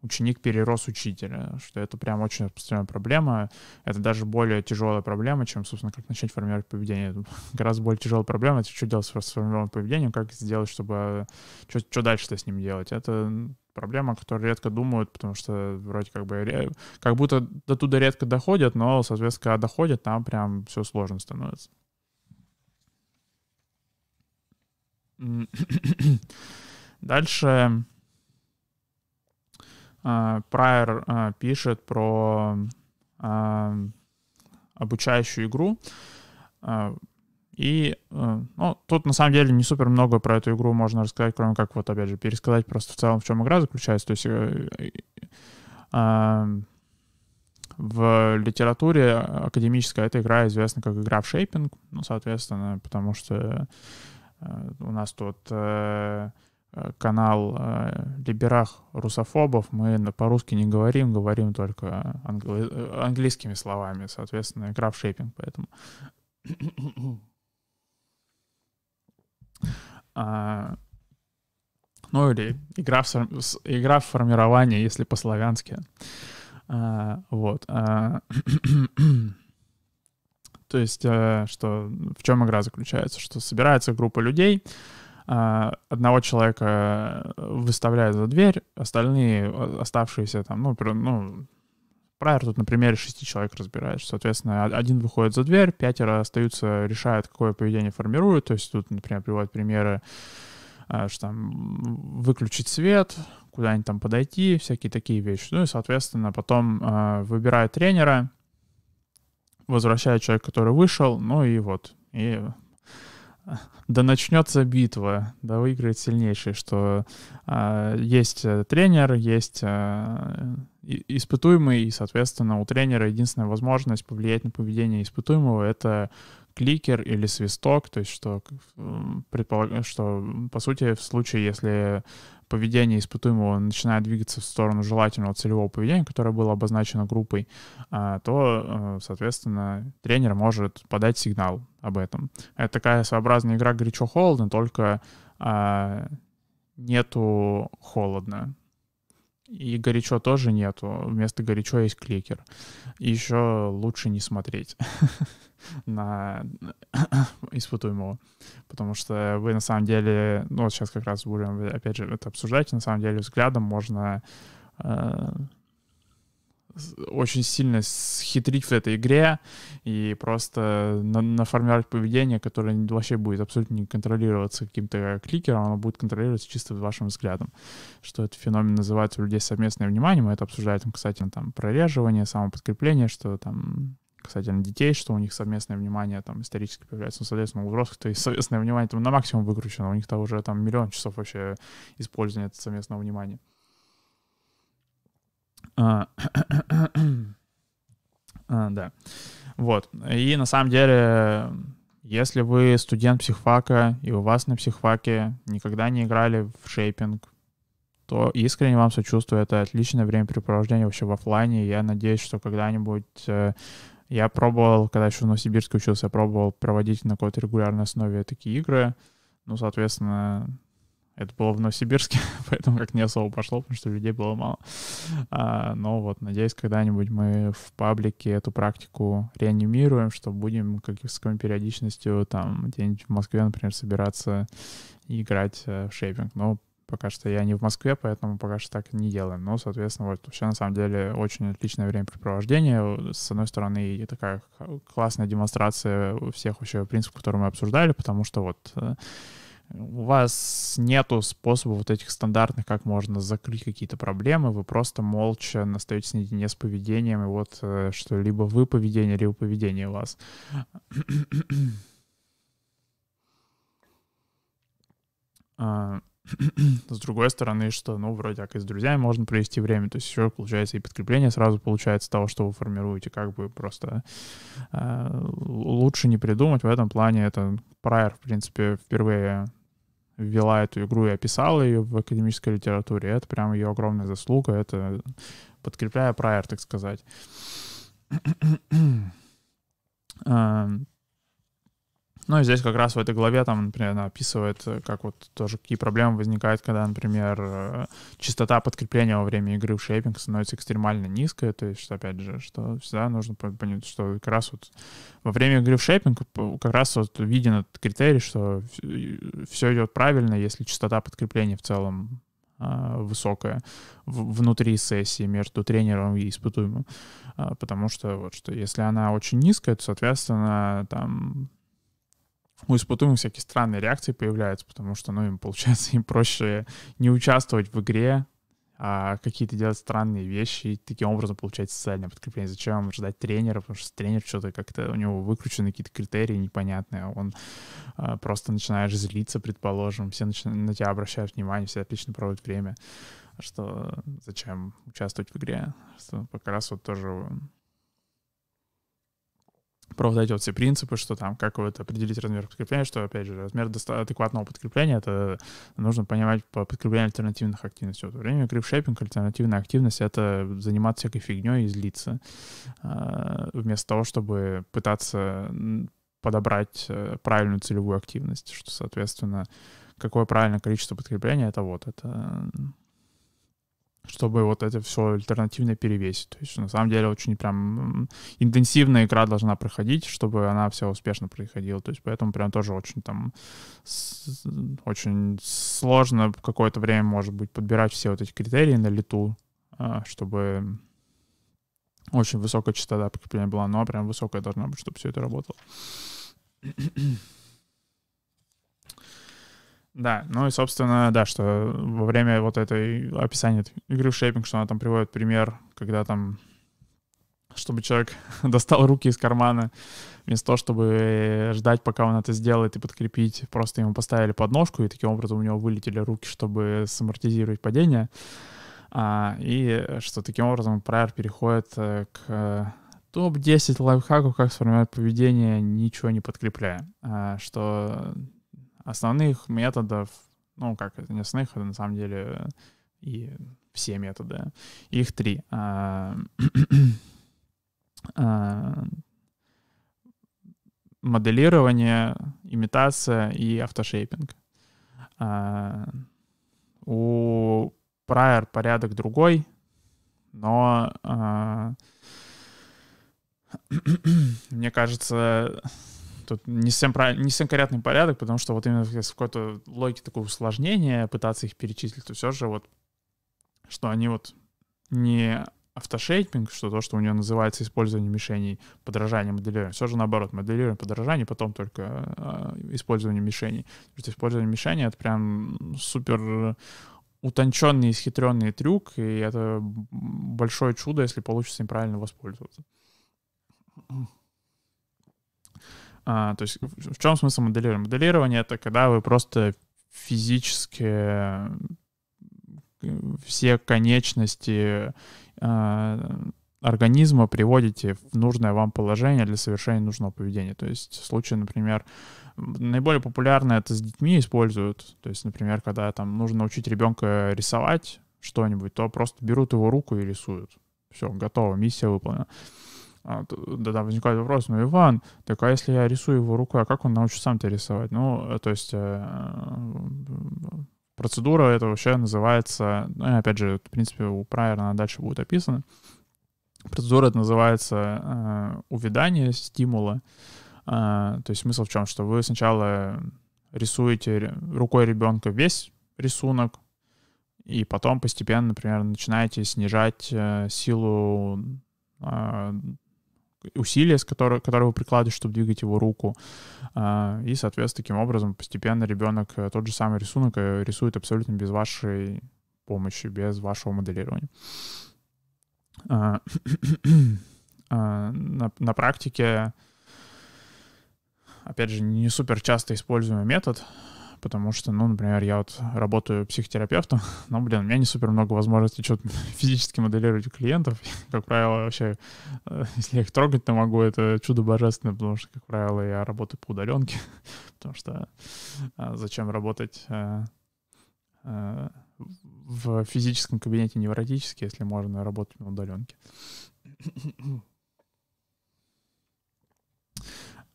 ученик перерос учителя, что это прям очень распространенная проблема. Это даже более тяжелая проблема, чем, собственно, как начать формировать поведение. Гораздо более тяжелая проблема — это что делать с сформированным поведением, как сделать, чтобы... Что, что дальше-то с ним делать? Это проблема, о которой редко думают, потому что вроде как бы как будто до туда редко доходят, но, соответственно, когда доходят, там прям все сложно становится. Дальше Прайер uh, uh, пишет про uh, обучающую игру. И ну, тут на самом деле не супер много про эту игру можно рассказать, кроме как вот опять же пересказать просто в целом, в чем игра заключается. То есть э, э, в литературе академической эта игра известна как игра в шейпинг, ну, соответственно, потому что э, у нас тут Э, канал э, Либерах русофобов, мы по-русски не говорим, говорим только англи... Э, английскими словами, соответственно, игра в шейпинг, поэтому... а, ну или игра в, игра в формирование, если по-славянски. А, вот. А, то есть, что в чем игра заключается? Что собирается группа людей, одного человека выставляют за дверь, остальные а, оставшиеся там, ну, ну Прайер тут на примере шести человек разбираешь. Соответственно, один выходит за дверь, пятеро остаются, решают, какое поведение формируют. То есть тут, например, приводят примеры, а, что там выключить свет, куда-нибудь там подойти, всякие такие вещи. Ну и, соответственно, потом э, выбирают тренера, возвращает человек, который вышел, ну и вот. И да начнется битва, да выиграет сильнейший, что а, есть э, тренер, есть а, испытуемый, и, соответственно, у тренера единственная возможность повлиять на поведение испытуемого — это кликер или свисток, то есть что, предполаг... что по сути в случае, если поведение испытуемого начинает двигаться в сторону желательного целевого поведения, которое было обозначено группой, а, то, э, соответственно, тренер может подать сигнал об этом. Это такая своеобразная игра горячо-холодно, только а, нету холодно. И горячо тоже нету. Вместо горячо есть кликер. И еще лучше не смотреть на испытуемого. Потому что вы на самом деле, ну вот сейчас как раз будем опять же это обсуждать, на самом деле взглядом можно э, очень сильно схитрить в этой игре и просто на наформировать поведение, которое вообще будет абсолютно не контролироваться каким-то кликером, оно будет контролироваться чисто вашим взглядом. Что этот феномен называется у людей совместное внимание, мы это обсуждаем кстати, там прореживание, самоподкрепление, что там касательно детей, что у них совместное внимание там исторически появляется. Ну, соответственно, у взрослых то есть совместное внимание там на максимум выкручено, у них-то уже там миллион часов вообще использования этого совместного внимания. А, а, да. Вот. И на самом деле, если вы студент психфака, и у вас на психфаке никогда не играли в шейпинг, то искренне вам сочувствую. Это отличное времяпрепровождение вообще в офлайне. Я надеюсь, что когда-нибудь э, я пробовал, когда еще в Новосибирске учился, я пробовал проводить на какой-то регулярной основе такие игры. Ну, соответственно, это было в Новосибирске, поэтому как не особо пошло, потому что людей было мало. А, но вот, надеюсь, когда-нибудь мы в паблике эту практику реанимируем, что будем как с какой периодичностью там где-нибудь в Москве, например, собираться и играть э, в шейпинг. Но пока что я не в Москве, поэтому пока что так не делаем. Но, соответственно, вот вообще на самом деле очень отличное времяпрепровождение. С одной стороны, и такая классная демонстрация всех вообще принципов, которые мы обсуждали, потому что вот э, у вас нету способа вот этих стандартных, как можно закрыть какие-то проблемы, вы просто молча остаетесь наедине с поведением, и вот э, что либо вы поведение, либо поведение вас. С другой стороны, что, ну, вроде как и с друзьями можно провести время, то есть еще, получается, и подкрепление сразу получается того, что вы формируете, как бы просто э, лучше не придумать. В этом плане это Прайер, в принципе, впервые ввела эту игру и описала ее в академической литературе. Это прям ее огромная заслуга, это подкрепляя Прайер, так сказать. Ну, и здесь как раз в этой главе там, например, она описывает, э, как вот тоже какие проблемы возникают, когда, например, э, частота подкрепления во время игры в шейпинг становится экстремально низкая, то есть, опять же, что всегда нужно понять, что как раз вот во время игры в шейпинг как раз вот виден этот критерий, что все идет правильно, если частота подкрепления в целом а, высокая внутри сессии между тренером и испытуемым. А, потому что вот что если она очень низкая, то, соответственно, там у испытуемых всякие странные реакции появляются, потому что, ну, им, получается, им проще не участвовать в игре, а какие-то делать странные вещи и таким образом получать социальное подкрепление. Зачем ждать тренера, потому что тренер что-то как-то, у него выкручены какие-то критерии непонятные, а он а, просто начинаешь злиться, предположим, все начинают, на тебя обращают внимание, все отлично проводят время, что зачем участвовать в игре, что как раз вот тоже про вот эти вот все принципы, что там, как вот определить размер подкрепления, что, опять же, размер адекватного подкрепления, это нужно понимать по подкреплению альтернативных активностей. Вот во время грипшейпинг альтернативная активность — это заниматься всякой фигней и злиться, а, вместо того, чтобы пытаться подобрать э, правильную целевую активность, что, соответственно, какое правильное количество подкрепления — это вот, это чтобы вот это все альтернативно перевесить. То есть на самом деле очень прям интенсивная игра должна проходить, чтобы она все успешно проходила. То есть поэтому прям тоже очень там очень сложно какое-то время, может быть, подбирать все вот эти критерии на лету, а, чтобы очень высокая частота подкрепления была, но прям высокая должна быть, чтобы все это работало. Да, ну и, собственно, да, что во время вот этой описания игры в шейпинг, что она там приводит пример, когда там, чтобы человек достал руки из кармана, вместо того, чтобы ждать, пока он это сделает и подкрепить, просто ему поставили подножку, и таким образом у него вылетели руки, чтобы самортизировать падение. А, и что таким образом Прайер переходит э, к топ-10 лайфхаков, как сформировать поведение, ничего не подкрепляя. А, что Основных методов, ну, как это не основных, это на самом деле и все методы. Их три. А, а, моделирование, имитация и автошейпинг. А, у Prior порядок другой, но мне кажется, Тут не совсем, прав... не совсем корректный порядок, потому что вот именно в какой-то логике такого усложнения пытаться их перечислить, то все же вот, что они вот не автошейпинг, что то, что у нее называется использование мишеней, подражание моделирование. Все же наоборот, моделирование, подражание, потом только э, использование мишеней. Потому что использование мишени — это прям супер утонченный, исхитренный трюк, и это большое чудо, если получится им правильно воспользоваться. А, то есть в чем смысл моделирования? Моделирование — это когда вы просто физически э, все конечности э, организма приводите в нужное вам положение для совершения нужного поведения. То есть в случае, например, наиболее популярно это с детьми используют. То есть, например, когда там нужно научить ребенка рисовать что-нибудь, то просто берут его руку и рисуют. Все, готово, миссия выполнена. А, да, возникает вопрос, ну, Иван, так а если я рисую его рукой, а как он научится сам-то рисовать? Ну, э, то есть э, процедура это вообще называется, ну, и опять же, в принципе, у Прайера она дальше будет описана. Процедура это называется э, увядание стимула. Э, то есть смысл в чем? Что вы сначала рисуете рукой ребенка весь рисунок, и потом постепенно, например, начинаете снижать э, силу э, усилия, с которого, которое вы прикладываете, чтобы двигать его руку. Э, и, соответственно, таким образом постепенно ребенок э, тот же самый рисунок э, рисует абсолютно без вашей помощи, без вашего моделирования. Э, э, на, на практике, опять же, не супер часто используемый метод, потому что, ну, например, я вот работаю психотерапевтом, но, блин, у меня не супер много возможностей что-то физически моделировать у клиентов. Как правило, вообще, э, если я их трогать, то могу, это чудо божественное, потому что, как правило, я работаю по удаленке, потому что а, зачем работать а, а, в физическом кабинете невротически, если можно работать на удаленке.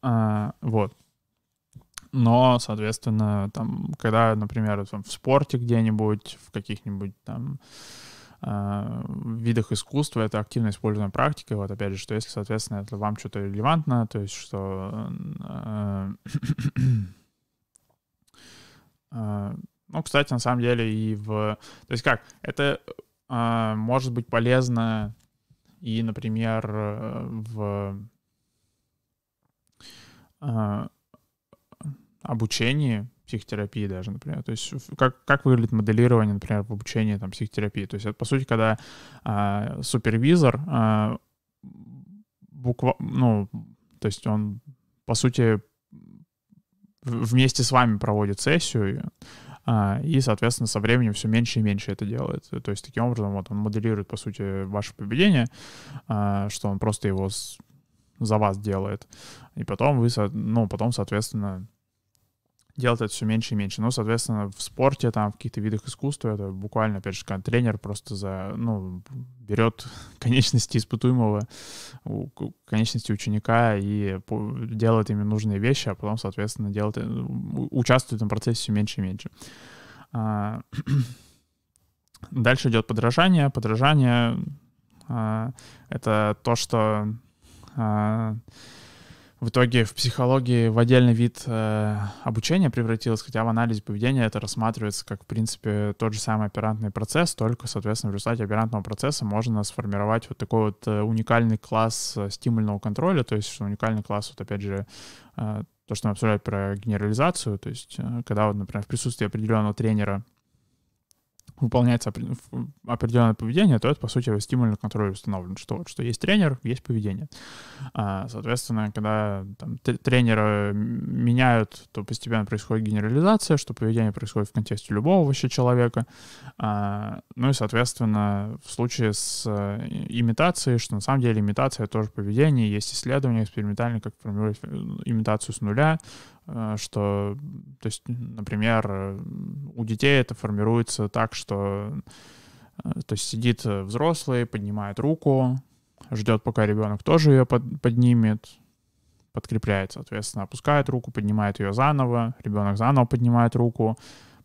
А, вот но, соответственно, там, когда, например, там, в спорте где-нибудь, в каких-нибудь там э, видах искусства это активно используемая практика. Вот опять же, что если, соответственно, это вам что-то релевантно, то есть что... Э, э, ну, кстати, на самом деле и в... То есть как? Это э, может быть полезно и, например, в... Э, обучении психотерапии даже, например. То есть как, как выглядит моделирование, например, в обучении там, психотерапии. То есть это, по сути, когда а, супервизор а, буква, ну, то есть он, по сути, вместе с вами проводит сессию, а, и, соответственно, со временем все меньше и меньше это делает. То есть таким образом вот он моделирует, по сути, ваше поведение, а, что он просто его за вас делает. И потом вы, ну, потом, соответственно, делать это все меньше и меньше. Ну, соответственно, в спорте, там, в каких-то видах искусства, это буквально, опять же, когда тренер просто за, ну, берет конечности испытуемого, конечности ученика и делает ими нужные вещи, а потом, соответственно, делает, э, участвует в этом процессе все меньше и меньше. А, дальше идет подражание. Подражание а, — это то, что а, в итоге в психологии в отдельный вид э, обучения превратилось, хотя в анализе поведения это рассматривается как, в принципе, тот же самый оперантный процесс, только, соответственно, в результате оперантного процесса можно сформировать вот такой вот э, уникальный класс э, стимульного контроля, то есть уникальный класс, вот опять же, э, то, что мы обсуждали про генерализацию, то есть э, когда, вот, например, в присутствии определенного тренера выполняется определенное поведение, то это, по сути, стимульный контроль установлен, что, что есть тренер, есть поведение. А, соответственно, когда там, тренера меняют, то постепенно происходит генерализация, что поведение происходит в контексте любого вообще человека. А, ну и, соответственно, в случае с э, имитацией, что на самом деле имитация — тоже поведение, есть исследования экспериментальные, как формировать э, имитацию с нуля, что, то есть, например, у детей это формируется так, что э, то есть сидит взрослый, поднимает руку, ждет, пока ребенок тоже ее под, поднимет, подкрепляет, соответственно, опускает руку, поднимает ее заново, ребенок заново поднимает руку,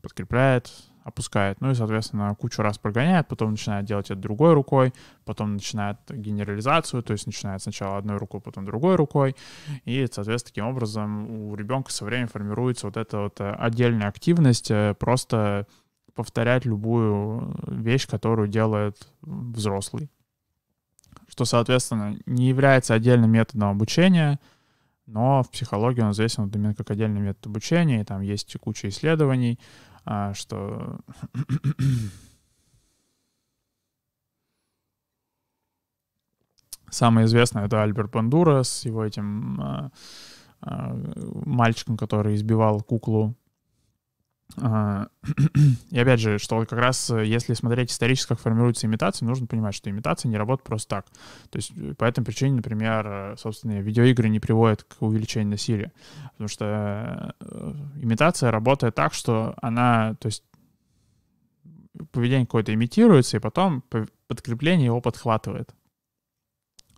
подкрепляет, опускает. Ну и, соответственно, кучу раз прогоняет, потом начинает делать это другой рукой, потом начинает генерализацию, то есть начинает сначала одной рукой, потом другой рукой. И, соответственно, таким образом у ребенка со временем формируется вот эта вот отдельная активность, э, просто повторять любую вещь, которую делает взрослый. Что, соответственно, не является отдельным методом обучения, но в психологии он известен вот именно как отдельный метод обучения, и там есть куча исследований, что самое известное это Альберт Бандура с его этим а, а, мальчиком, который избивал куклу. а, и опять же, что как раз э, если смотреть исторически, как формируется имитация, нужно понимать, что имитация не работает просто так. То есть э, по этой причине, например, э, собственно, видеоигры не приводят к увеличению насилия. Потому что имитация работает так, что она, то есть поведение какое-то имитируется, и потом подкрепление его подхватывает.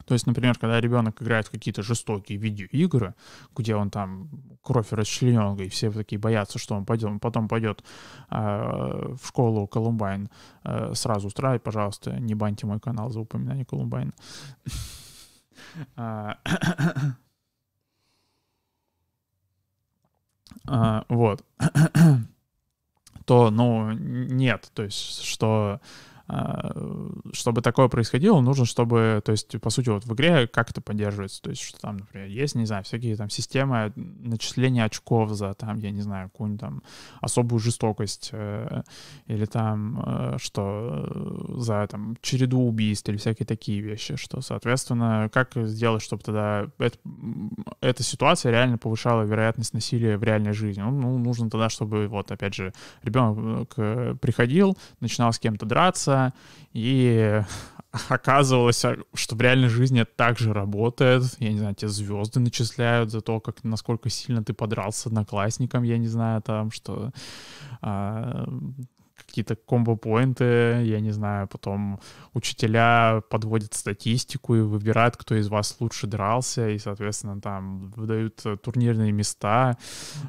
То есть, например, когда ребенок играет в какие-то жестокие видеоигры, где он там кровь расчленен, и все такие боятся, что он пойдет, он потом пойдет э, в школу Колумбайн, э, сразу устраивай, пожалуйста, не баньте мой канал за упоминание Колумбайна. А, а, вот. то, ну, нет. То есть, что а, чтобы такое происходило, нужно, чтобы, то есть, по сути, вот в игре как это поддерживается, то есть, что там, например, есть, не знаю, всякие там системы начисления очков за, там, я не знаю, какую-нибудь там особую жестокость, э, или там, э, что э, за, там, череду убийств, или всякие такие вещи, что, соответственно, как сделать, чтобы тогда это, эта ситуация реально повышала вероятность насилия в реальной жизни? Ну, ну нужно тогда, чтобы, вот, опять же, ребенок приходил, начинал с кем-то драться, и оказывалось, а, что в реальной жизни это также работает. Я не знаю, тебе звезды начисляют за то, как, насколько сильно ты подрался с одноклассником, я не знаю, там, что а, какие-то комбо-поинты, я не знаю, потом учителя подводят статистику и выбирают, кто из вас лучше дрался, и, соответственно, там выдают турнирные места,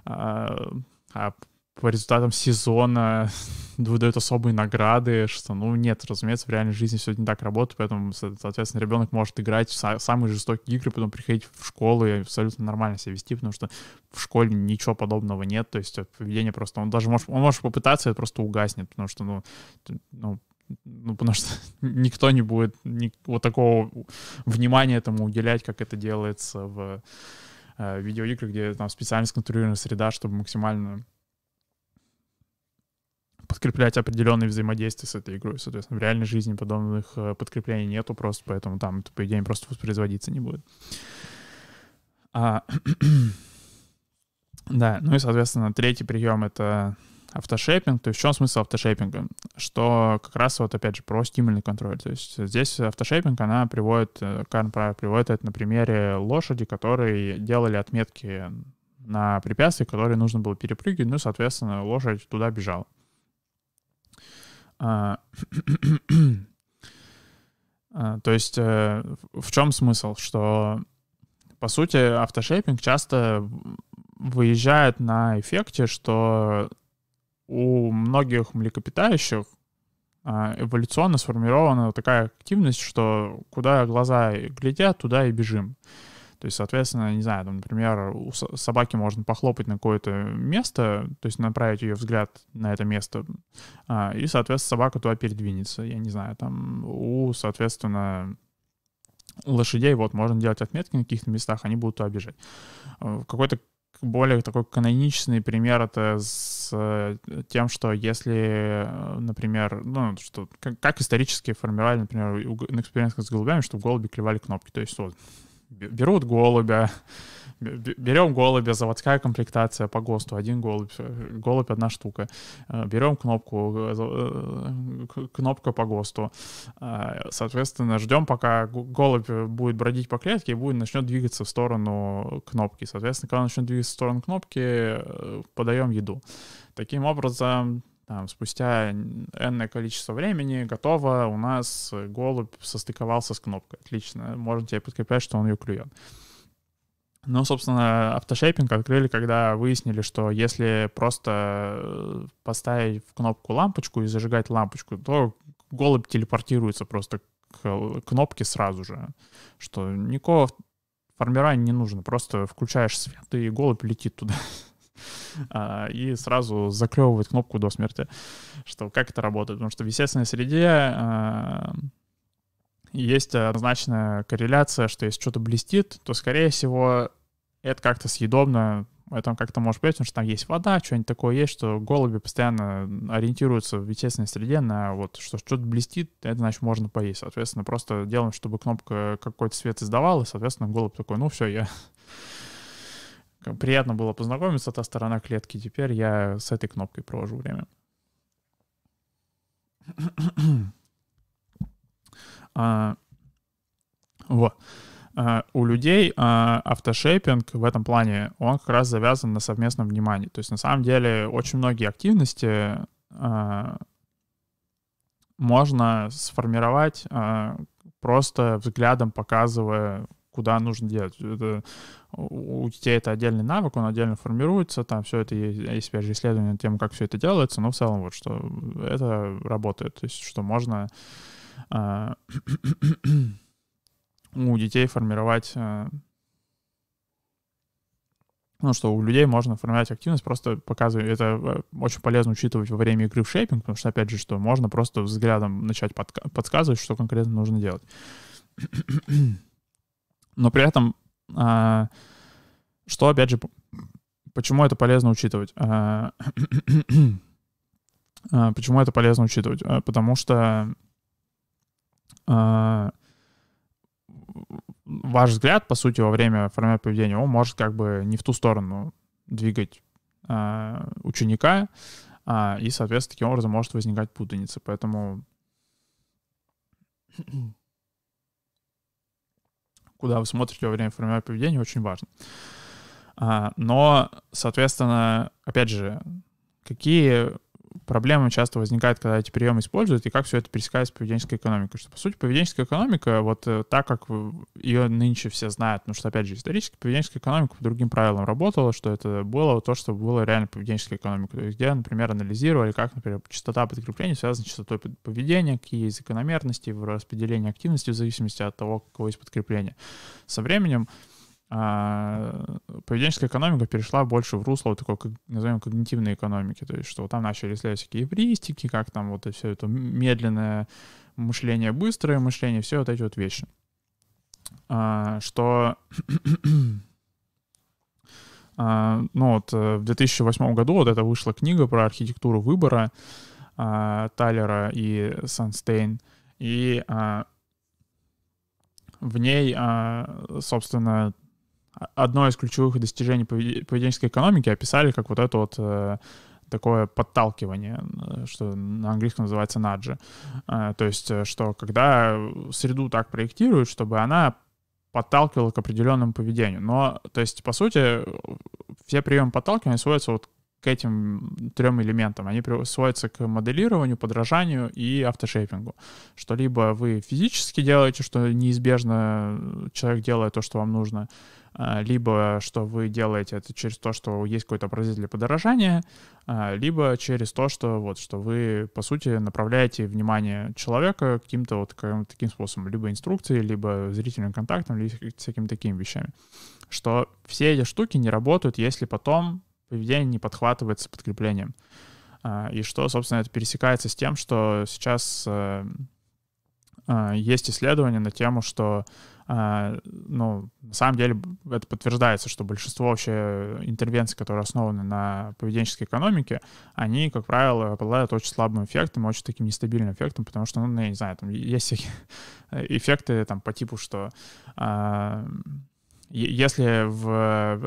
а, а по результатам сезона выдают особые награды, что, ну, нет, разумеется, в реальной жизни все не так работает, поэтому, соответственно, ребенок может играть в самые жестокие игры, потом приходить в школу и абсолютно нормально себя вести, потому что в школе ничего подобного нет, то есть поведение просто, он даже может, он может попытаться, это просто угаснет, потому что, ну, ну, ну, потому что никто не будет ни, вот такого внимания этому уделять, как это делается в э, видеоиграх, где там специально сконструирована среда, чтобы максимально подкреплять определенные взаимодействия с этой игрой. Соответственно, в реальной жизни подобных э, подкреплений нету просто, поэтому там это поведение просто воспроизводиться не будет. А, да, ну и, соответственно, третий прием — это автошейпинг. То есть в чем смысл автошейпинга? Что как раз вот опять же про стимульный контроль. То есть здесь автошейпинг, она приводит, э, Карн приводит это на примере лошади, которые делали отметки на препятствия, которые нужно было перепрыгивать, ну, соответственно, лошадь туда бежала. А, а, то есть э, в чем смысл? Что, по сути, автошейпинг часто выезжает на эффекте, что у многих млекопитающих а, эволюционно сформирована такая активность, что куда глаза глядят, туда и бежим. То есть, соответственно, не знаю, там, например, у собаки можно похлопать на какое-то место, то есть направить ее взгляд на это место, а, и, соответственно, собака туда передвинется. Я не знаю, там у, соответственно, лошадей вот можно делать отметки на каких-то местах, они будут туда бежать. А, какой-то более такой каноничный пример это с э, тем, что если, например, ну, что, как, как исторически формировали, например, на экспериментах с голубями, что голуби клевали кнопки. То есть вот берут голубя, берем голубя, заводская комплектация по ГОСТу, один голубь, голубь одна штука. Э, берем кнопку, э, э, кнопка по ГОСТу. Соответственно, ждем, пока голубь будет бродить по клетке и будет, начнет двигаться в сторону кнопки. Соответственно, когда он начнет двигаться в сторону кнопки, подаем еду. Таким образом, там, спустя энное количество времени готово, у нас голубь состыковался с кнопкой. Отлично, можно тебе подкреплять, что он ее клюет. Ну, собственно, автошейпинг открыли, когда выяснили, что если просто э, поставить в кнопку лампочку и зажигать лампочку, то голубь телепортируется просто к кнопке сразу же. Что никакого формирования не нужно. Просто включаешь свет, и голубь летит туда. А, и сразу заклевывает кнопку до смерти. Что как это работает? Потому что в естественной среде а, есть однозначная корреляция, что если что-то блестит, то, скорее всего, это как-то съедобно, это как-то может быть, потому что там есть вода, что-нибудь такое есть, что голуби постоянно ориентируются в естественной среде на вот, что что-то блестит, это значит можно поесть. Соответственно, просто делаем, чтобы кнопка какой-то свет издавала, и, соответственно, голубь такой, ну все, я приятно было познакомиться, та сторона клетки. Теперь я с этой кнопкой провожу время. а, вот. А, у людей а, автошейпинг в этом плане, он как раз завязан на совместном внимании. То есть на самом деле очень многие активности а, можно сформировать просто взглядом показывая куда нужно делать. Это, у детей это отдельный навык, он отдельно формируется, там все это есть, есть опять же, исследование на тему, как все это делается, но в целом вот что это работает, то есть что можно э, у детей формировать э, Ну, что у людей можно формировать активность, просто показывая, это очень полезно учитывать во время игры в шейпинг, потому что, опять же, что можно просто взглядом начать подка- подсказывать, что конкретно нужно делать. Но при этом, а, что, опять же, почему это полезно учитывать? А, а, почему это полезно учитывать? А, потому что а, ваш взгляд, по сути, во время формирования поведения, он может как бы не в ту сторону двигать а, ученика, а, и, соответственно, таким образом может возникать путаница. Поэтому куда вы смотрите во время формирования поведения, очень важно. А, но, соответственно, опять же, какие проблемы часто возникают, когда эти приемы используют, и как все это пересекается с поведенческой экономикой. Что, по сути, поведенческая экономика, вот э, так, как ее нынче все знают, потому что, опять же, исторически поведенческая экономика по другим правилам работала, что это было то, что было реально поведенческая экономика. То есть где, например, анализировали, как, например, частота подкрепления связана с частотой поведения, какие есть закономерности в распределении активности в зависимости от того, какое есть подкрепление. Со временем а поведенческая экономика перешла больше в русло вот такой, назовем, когнитивной экономики, то есть что там начали исследовать всякие эвристики, как там вот все это медленное мышление, быстрое мышление, все вот эти вот вещи. А, что а, ну вот э, в 2008 году вот это вышла книга про архитектуру выбора а, Тайлера и Санстейн, и а, в ней, а, собственно, одно из ключевых достижений поведенческой экономики описали как вот это вот э, такое подталкивание, э, что на английском называется наджи. Э, то есть, что когда среду так проектируют, чтобы она подталкивала к определенному поведению. Но, то есть, по сути, все приемы подталкивания сводятся вот к этим трем элементам. Они сводятся к моделированию, подражанию и автошейпингу. Что либо вы физически делаете, что неизбежно человек делает то, что вам нужно, а, либо что вы делаете это через то, что есть какой-то образец для подорожания, а, либо через то, что вот, что вы, по сути, направляете внимание человека каким-то вот таким способом, либо инструкцией, либо зрительным контактом, либо всякими такими вещами. Что все эти штуки не работают, если потом поведение не подхватывается подкреплением. А, и что, собственно, это пересекается с тем, что сейчас э, есть исследования на тему, что а, ну, на самом деле это подтверждается, что большинство вообще интервенций, которые основаны на поведенческой экономике, они, как правило, обладают очень слабым эффектом, очень таким нестабильным эффектом, потому что, ну, я не знаю, там есть эффекты там по типу, что а, если в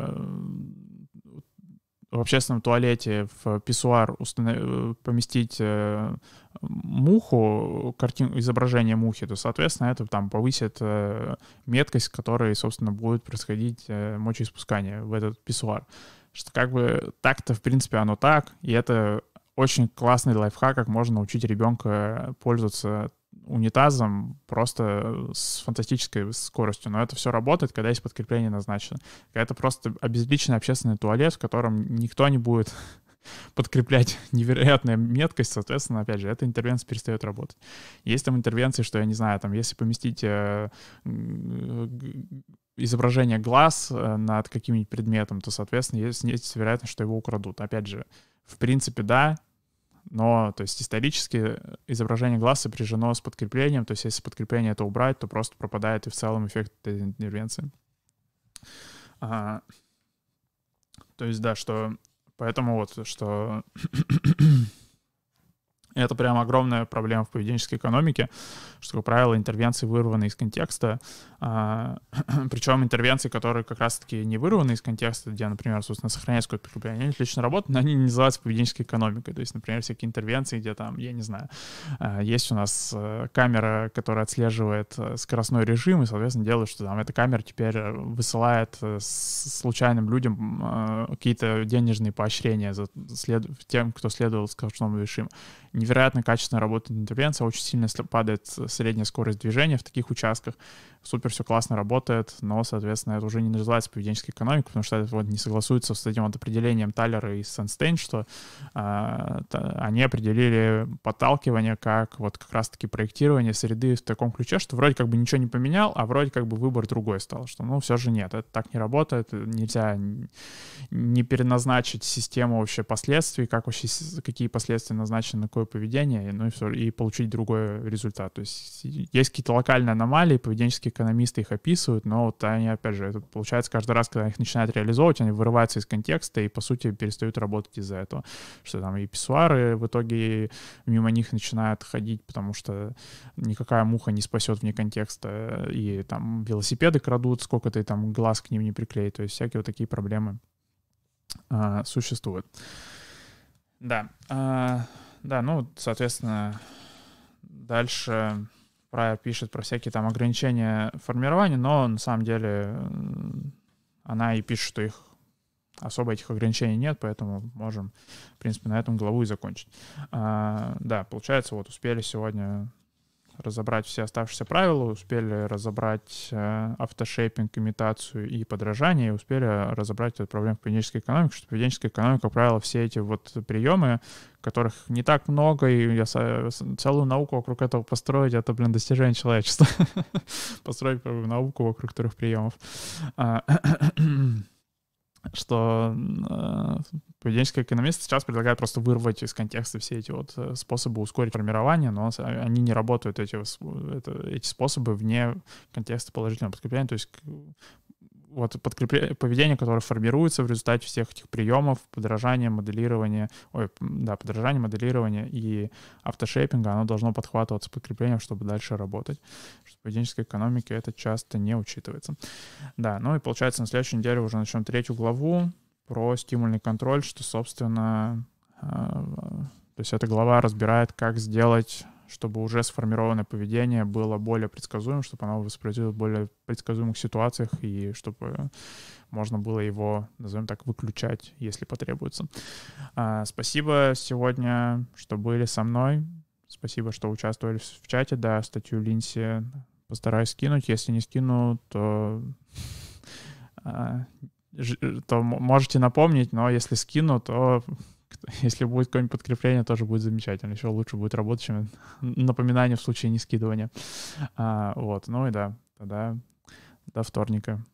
в общественном туалете в писсуар установ... поместить э, муху, картин, изображение мухи, то, соответственно, это там повысит э, меткость, которой, собственно, будет происходить э, мочеиспускание в этот писсуар. Что как бы так-то, в принципе, оно так, и это очень классный лайфхак, как можно научить ребенка пользоваться унитазом просто с фантастической скоростью. Но это все работает, когда есть подкрепление назначено. Когда это просто обезличенный общественный туалет, в котором никто не будет подкреплять невероятная меткость, соответственно, опять же, эта интервенция перестает работать. Есть там интервенции, что, я не знаю, там, если поместить э, изображение глаз э, над каким-нибудь предметом, то, соответственно, есть, есть вероятность, что его украдут. Опять же, в принципе, да, но, то есть, исторически изображение глаз сопряжено с подкреплением, то есть, если подкрепление это убрать, то просто пропадает и в целом эффект этой интервенции. А, то есть, да, что Поэтому вот, что это прям огромная проблема в поведенческой экономике, что, как правило, интервенции вырваны из контекста, а, причем интервенции, которые как раз-таки не вырваны из контекста, где, например, собственно, сохраняется какое-то прикрепление, они отлично работают, но они не называются поведенческой экономикой. То есть, например, всякие интервенции, где там, я не знаю, а, есть у нас э, камера, которая отслеживает э, скоростной режим, и, соответственно, делает, что там эта камера теперь высылает э, случайным людям какие-то денежные поощрения за тем, кто следовал скоростному режиму невероятно качественно работает интервенция, очень сильно падает средняя скорость движения в таких участках, супер все классно работает, но, соответственно, это уже не называется поведенческой экономикой, потому что это вот не согласуется с этим вот определением Таллера и Сенстейн, что а, они определили подталкивание как вот как раз-таки проектирование среды в таком ключе, что вроде как бы ничего не поменял, а вроде как бы выбор другой стал, что ну все же нет, это так не работает, нельзя не переназначить систему вообще последствий, как вообще, какие последствия назначены на какое поведение, ну и все, и получить другой результат. То есть есть какие-то локальные аномалии, поведенческие экономисты их описывают, но вот они, опять же, это получается каждый раз, когда их начинают реализовывать, они вырываются из контекста и, по сути, перестают работать из-за этого. Что там и писсуары в итоге мимо них начинают ходить, потому что никакая муха не спасет вне контекста, и там велосипеды крадут, сколько ты там глаз к ним не приклеит, то есть всякие вот такие проблемы а, существуют. Да, а, да, ну, соответственно, дальше Прайер пишет про всякие там ограничения формирования, но на самом деле она и пишет, что их особо этих ограничений нет, поэтому можем, в принципе, на этом главу и закончить. А, да, получается, вот успели сегодня разобрать все оставшиеся правила, успели разобрать э, автошейпинг, имитацию и подражание, и успели разобрать эту проблему в поведенческой экономике, что поведенческая экономика, как правило, все эти вот приемы, которых не так много, и я целую науку вокруг этого построить, это, блин, достижение человечества. Построить науку вокруг трех приемов. А, что э, поведенческий экономист сейчас предлагает просто вырвать из контекста все эти вот э, способы ускорить формирование, но они не работают, эти, это, эти способы, вне контекста положительного подкрепления. То есть вот подкрепление, поведение, которое формируется в результате всех этих приемов, подражания, моделирования, ой, да, подражания, моделирования и автошейпинга, оно должно подхватываться подкреплением, чтобы дальше работать. В поведенческой экономике это часто не учитывается. Да, ну и получается на следующей неделе уже начнем третью главу про стимульный контроль, что, собственно, э, то есть эта глава разбирает, как сделать чтобы уже сформированное поведение было более предсказуемым, чтобы оно воспроизводило в более предсказуемых ситуациях и чтобы можно было его, назовем так, выключать, если потребуется. А, спасибо сегодня, что были со мной. Спасибо, что участвовали в чате. Да, статью Линси постараюсь скинуть. Если не скину, то а, то можете напомнить, но если скину, то если будет какое-нибудь подкрепление, тоже будет замечательно. Еще лучше будет работать, чем напоминание в случае не скидывания. А, вот, ну и да, тогда до вторника.